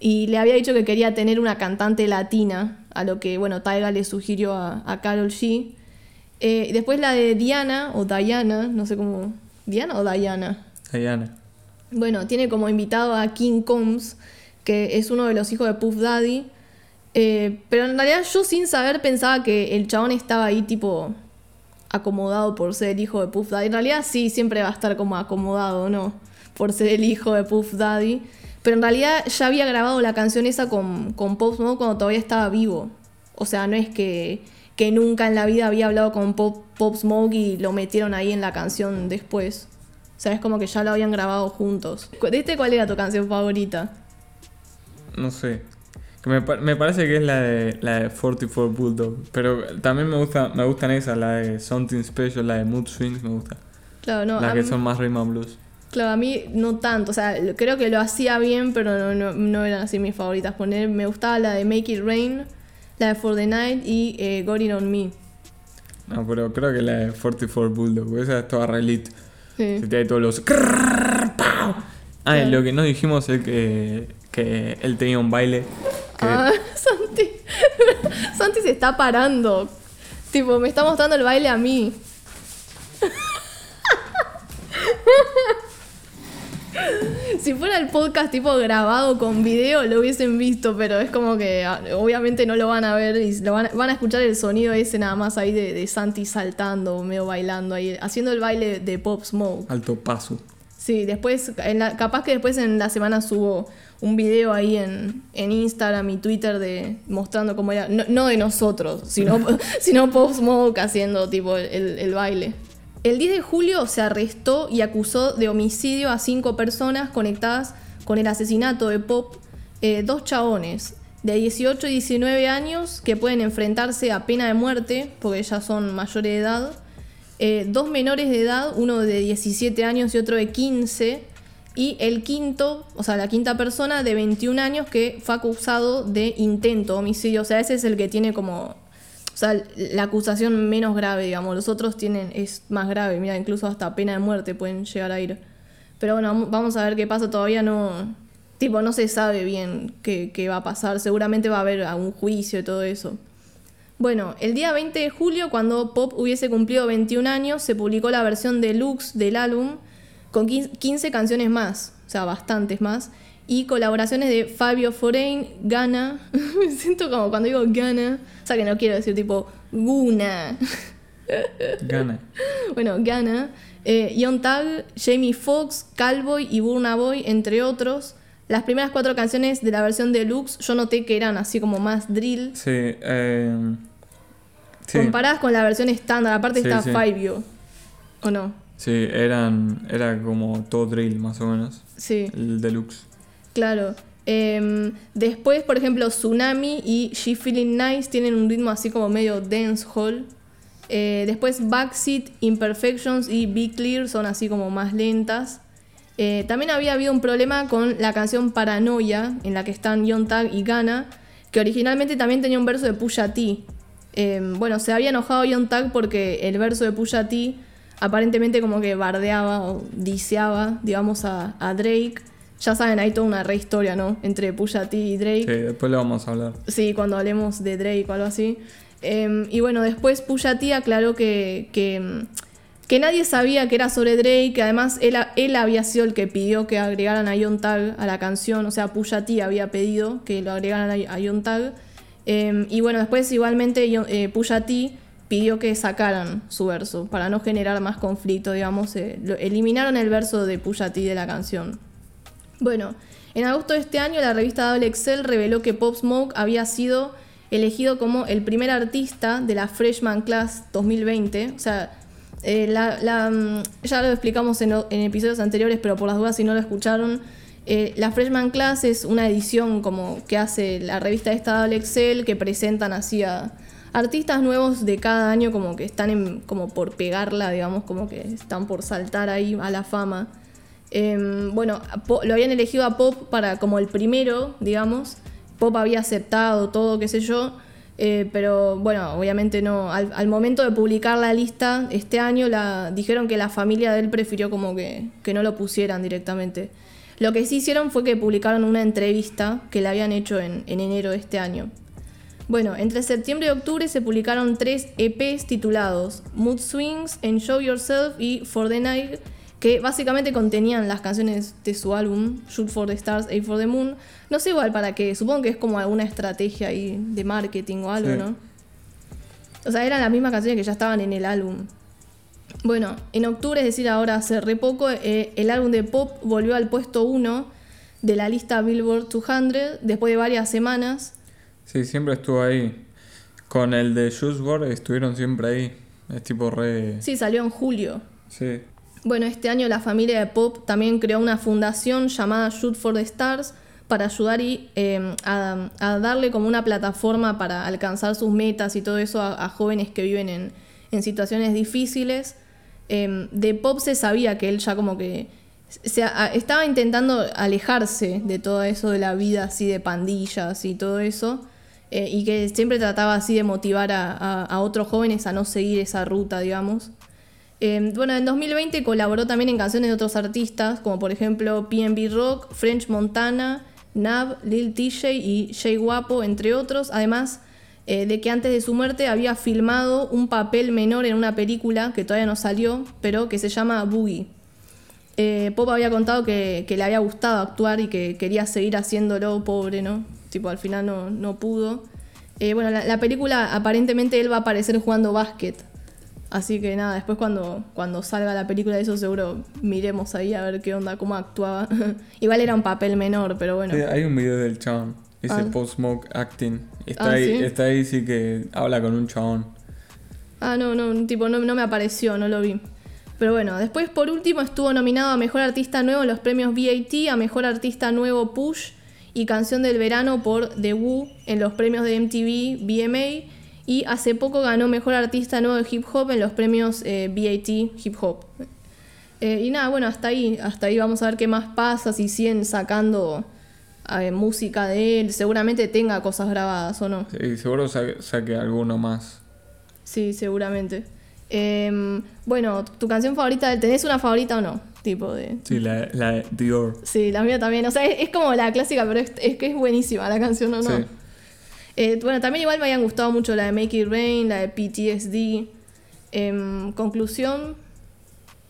y le había dicho que quería tener una cantante latina, a lo que, bueno, Taiga le sugirió a, a Carol G. Eh, después la de Diana, o Diana, no sé cómo. ¿Diana o Diana? Diana. Bueno, tiene como invitado a King Combs, que es uno de los hijos de Puff Daddy. Eh, pero en realidad yo sin saber pensaba que el chabón estaba ahí tipo acomodado por ser el hijo de Puff Daddy. En realidad sí, siempre va a estar como acomodado, ¿no? Por ser el hijo de Puff Daddy. Pero en realidad ya había grabado la canción esa con, con Pop Smoke cuando todavía estaba vivo. O sea, no es que, que nunca en la vida había hablado con Pop, Pop Smoke y lo metieron ahí en la canción después. O sea, es como que ya lo habían grabado juntos. ¿De este cuál era tu canción favorita? No sé. Me, me parece que es la de, la de 44 Bulldog. Pero también me gusta me gustan esas, la de Something Special, la de Mood Swings, me gusta. Claro, no, Las que mí- son más rhythm and blues. Claro, a mí no tanto, o sea, creo que lo hacía bien, pero no, no, no eran así mis favoritas. Poner, me gustaba la de Make It Rain, la de For the Night y eh, Got It On Me. No, pero creo que la de 44 Bulldog, porque esa es toda relite. Sí. Se te da todos los. Ah, lo que no dijimos es que, que él tenía un baile. Que, Ah, Santi. Santi se está parando. Tipo, me está mostrando el baile a mí. Si fuera el podcast tipo grabado con video lo hubiesen visto, pero es como que ah, obviamente no lo van a ver y lo van, a- van a escuchar el sonido ese nada más ahí de, de Santi saltando, medio bailando ahí, haciendo el baile de Pop Smoke. alto paso. Sí, después, en la- capaz que después en la semana subo un video ahí en, en Instagram y Twitter de mostrando cómo era, no, no de nosotros, sino, sino Pop Smoke haciendo tipo el, el baile. El 10 de julio se arrestó y acusó de homicidio a cinco personas conectadas con el asesinato de Pop, eh, dos chabones de 18 y 19 años que pueden enfrentarse a pena de muerte porque ya son mayores de edad eh, dos menores de edad, uno de 17 años y otro de 15, y el quinto, o sea, la quinta persona de 21 años que fue acusado de intento de homicidio, o sea, ese es el que tiene como, o sea, la acusación menos grave, digamos, los otros tienen, es más grave, mira, incluso hasta pena de muerte pueden llegar a ir. Pero bueno, vam- vamos a ver qué pasa, todavía no, tipo, no se sabe bien qué, qué va a pasar, seguramente va a haber algún juicio y todo eso. Bueno, el día 20 de julio, cuando Pop hubiese cumplido 21 años, se publicó la versión deluxe del álbum con 15 canciones más, o sea, bastantes más, y colaboraciones de Fabio Foreign, Gana, me siento como cuando digo Gana, o sea que no quiero decir tipo Guna, Gana. bueno, Gana, eh, Young Tag, Jamie Foxx, Cowboy y Burna Boy, entre otros. Las primeras cuatro canciones de la versión deluxe yo noté que eran así como más drill, Sí, eh, sí, comparadas con la versión estándar. Aparte Sí, está sí. Fabio, ¿o no? sí, eran, era como todo drill más o menos, Sí, el deluxe. Claro. Em, después, por ejemplo, Tsunami y She Feeling Nice tienen un ritmo así como medio dancehall. Eh, después Backseat, Imperfections y Be Clear son así como más lentas. Eh, también había habido un problema con la canción Paranoia, en la que están Young Tag y Gana, que originalmente también tenía un verso de Pusha T. Eh, bueno, se había enojado Young Tag porque el verso de Pusha T aparentemente como que bardeaba o diseaba, digamos, a Drake. Ya saben, hay toda una re historia, ¿no? Entre Pusha T y Drake. Sí, después lo vamos a hablar. Sí, cuando hablemos de Drake o algo así. Eh, y bueno, después Pusha T aclaró que, que, mm, que nadie sabía que era sobre Drake, que además él, él había sido el que pidió que agregaran a Young Tag a la canción, o sea, Pusha T había pedido que lo agregaran a, Tag. Eh, y bueno, después igualmente eh, Pusha T pidió que sacaran su verso para no generar más conflicto, digamos. eh, eliminaron el verso de Pusha T de la canción. Bueno, en agosto de este año la revista Double Excel reveló que Pop Smoke había sido elegido como el primer artista de la Freshman Class 2020. O sea, eh, la- mm, ya lo explicamos en episodios anteriores, pero por las dudas si no lo escucharon, eh, la Freshman Class es una edición como que hace la revista esta Double Excel que presentan así a artistas nuevos de cada año como que están en- como por pegarla, digamos, como que están por saltar ahí a la fama. Em, bueno, lo habían elegido a Pop para como el primero, digamos. Pop había aceptado todo, qué sé yo. eh, pero bueno, obviamente no. Al, al momento de publicar la lista este año, la, dijeron que la familia de él prefirió como que, que no lo pusieran directamente. Lo que sí hicieron fue que publicaron una entrevista que le habían hecho en, en enero de este año. Bueno, entre septiembre y octubre se publicaron tres EPs titulados Mood Swings, Enjoy Yourself y For the Night, que básicamente contenían las canciones de su álbum Shoot for the Stars, Aim for the Moon. No sé igual para qué, supongo que es como alguna estrategia ahí de marketing o algo, Sí. ¿no? O sea, eran las mismas canciones que ya estaban en el álbum. Bueno, en octubre, es decir, ahora hace re poco, eh, el álbum de pop volvió al puesto 1 de la lista Billboard 200 después de varias semanas. Sí, siempre estuvo ahí. Con el de Juice WRLD estuvieron siempre ahí. Es tipo re... Sí, salió en julio. Sí. Bueno, este año la familia de Pop también creó una fundación llamada Shoot for the Stars para ayudar y, eh, a, darle como una plataforma para alcanzar sus metas y todo eso a, jóvenes que viven en, situaciones difíciles. Eh, de Pop se sabía que él ya como que se, estaba intentando alejarse de todo eso de la vida así de pandillas y todo eso. eh, y que siempre trataba así de motivar a otros jóvenes a no seguir esa ruta, digamos. Eh, bueno, en 2020 colaboró también en canciones de otros artistas, como por ejemplo PNB Rock, French Montana, Nav, Lil TJ y Jay Guapo, entre otros. Además eh, de que antes de su muerte había filmado un papel menor en una película que todavía no salió, pero que se llama Boogie. Eh, Pop había contado que, le había gustado actuar y que quería seguir haciéndolo, pobre, ¿no? Tipo, al final no, no pudo. Eh, bueno, la película aparentemente él va a aparecer jugando básquet. Así que nada, después cuando, cuando salga la película de eso seguro miremos ahí a ver qué onda, cómo actuaba. Igual era un papel menor, pero bueno. Sí, hay un video del chabón. Dice Ah. Post Smoke Acting. Está, Ah, ahí, ¿sí? está ahí, sí que habla con un chabón. Ah, no, no, tipo, no, no me apareció, no lo vi. Pero bueno, después por último estuvo nominado a Mejor Artista Nuevo en los premios BAT, a Mejor Artista Nuevo Push y Canción del Verano por The Woo en los premios de MTV BMA. Y hace poco ganó Mejor Artista Nuevo de Hip Hop en los premios eh, BAT Hip Hop. Eh, y nada, bueno, hasta ahí, hasta ahí vamos a ver qué más pasa, si siguen sacando eh, música de él, seguramente tenga cosas grabadas o no. Sí, seguro saque, saque alguno más. Sí, seguramente. Em, bueno, tu canción favorita, ¿tenés una favorita o no? Tipo de. Sí, la, la de Dior. Sí, la mía también. O sea, es, es como la clásica, pero es, es que es buenísima la canción, ¿o no? Sí. Eh, bueno, también igual me habían gustado mucho la de Make It Rain, la de PTSD. Em, conclusión,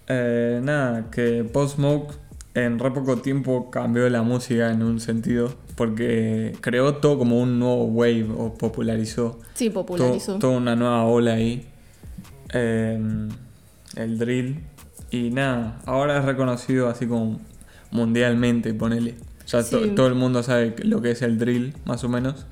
Eh, nada, que Post Smoke en re poco tiempo cambió la música en un sentido. Porque creó todo como un nuevo wave o popularizó. sí, popularizó. toda una nueva ola ahí. Eh, el drill. Y nada, ahora es reconocido así como mundialmente, ponele. Ya to- Sí. todo el mundo sabe lo que es el drill, más o menos.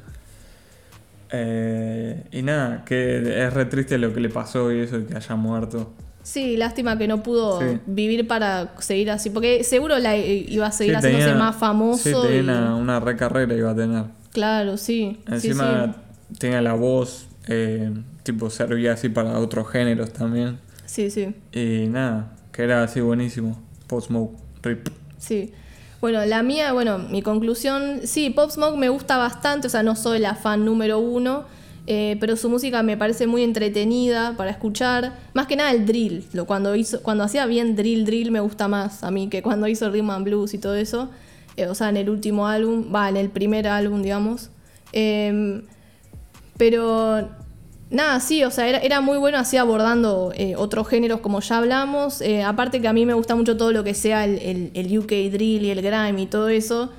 Eh, y nada, que es re triste lo que le pasó y eso, de que haya muerto. Sí, lástima que no pudo Sí. vivir para seguir así, porque seguro la iba a seguir Sí, haciéndose tenía- más famoso. Sí, tenía y- una, una re carrera iba a tener. Claro, sí. sí, Encima sí. tenía la voz, eh, tipo servía así para otros géneros también. Sí, sí. Y nada, que era así buenísimo. Post Smoke, rip. Sí. Bueno, la mía, bueno, mi conclusión, sí, Pop Smoke me gusta bastante, o sea, no soy la fan número uno, eh, pero su música me parece muy entretenida para escuchar. Más que nada el drill, lo, cuando, hizo, cuando hacía bien drill, drill me gusta más a mí que cuando hizo Rhythm and Blues y todo eso. Eh, o sea, en el último álbum, va, en el primer álbum, digamos. Em, pero nada, sí, o sea, era, era muy bueno así abordando eh, otros géneros como ya hablamos. Eh, aparte que a mí me gusta mucho todo lo que sea el, el- UK Drill y el Grime y todo eso.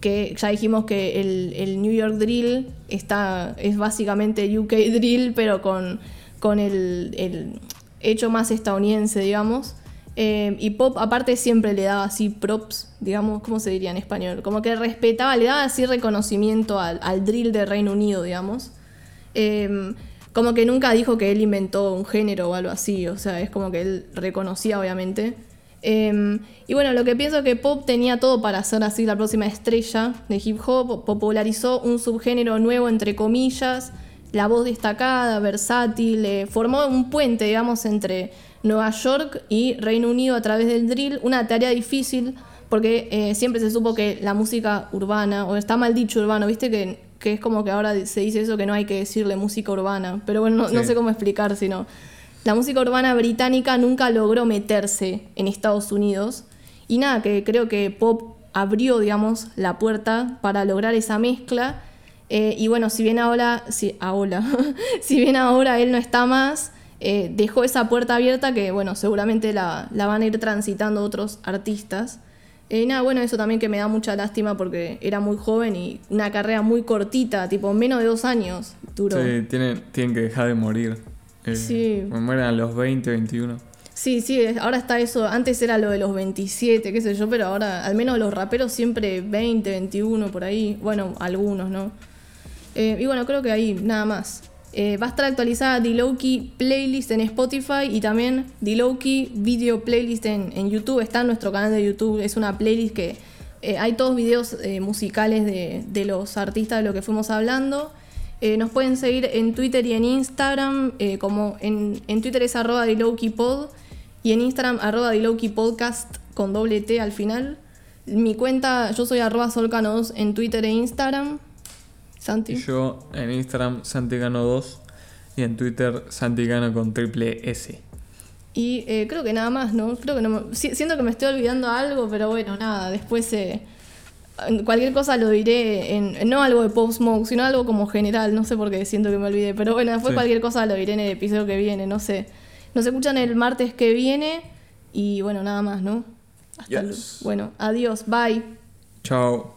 Que ya dijimos que el, el New York Drill está, es básicamente UK Drill, pero con, con el, hecho más estadounidense, digamos. Eh, y Pop, aparte, siempre le daba así props, digamos, ¿cómo se diría en español? Como que respetaba, le daba así reconocimiento al, al drill de Reino Unido, digamos. Como que nunca dijo que él inventó un género o algo así, o sea, es como que él reconocía, obviamente. Eh, y bueno, lo que pienso es que Pop tenía todo para ser así la próxima estrella de hip hop, popularizó un subgénero nuevo, entre comillas, la voz destacada, versátil, eh, formó un puente, digamos, entre Nueva York y Reino Unido a través del drill, una tarea difícil porque eh, siempre se supo que la música urbana, o está mal dicho urbano, viste que, que es como que ahora se dice eso que no hay que decirle música urbana, pero bueno, no, sé cómo explicar, sino la música urbana británica nunca logró meterse en Estados Unidos y nada, que creo que Pop abrió, digamos, la puerta para lograr esa mezcla. Eh, y bueno, si bien ahora, si, ahora, si bien ahora él no está más, eh, dejó esa puerta abierta que, bueno, seguramente la, la van a ir transitando otros artistas. Eh, y nada, bueno, eso también que me da mucha lástima porque era muy joven y una carrera muy cortita, tipo menos de dos años duró. Sí, tienen, tienen que dejar de morir. Eh, Sí. Me mueren a los 20, 21. Sí, sí, ahora está eso. Antes era lo de los 27, qué sé yo, pero ahora, al menos los raperos siempre 20, 21 por ahí. Bueno, algunos, ¿no? Eh, y bueno, creo que ahí nada más. Eh, va a estar actualizada D-Lowkey Playlist en Spotify y también D-Lowkey Video Playlist en, en YouTube. Está en nuestro canal de YouTube. Es una playlist que eh, hay todos videos eh, musicales de, de los artistas de lo que fuimos hablando. Nos pueden seguir en Twitter y en Instagram, como en, en Twitter es arroba pod y en Instagram arroba podcast con doble T al final. Mi cuenta, yo soy arroba solcanos en Twitter e Instagram. Santi. Yo en Instagram Santigano2 y en Twitter Santigano con triple S. Y eh, creo que nada más, ¿no? Creo que no me- si- siento que me estoy olvidando algo, pero bueno, nada, después eh, cualquier cosa lo diré en, no algo de Pop Smoke, sino algo como general, no sé por qué siento que me olvidé, pero bueno, después Sí. cualquier cosa lo diré en el episodio que viene, no sé. Nos escuchan el martes que viene y bueno, nada más, ¿no? Hasta Yes. Bueno, adiós, bye. Chao.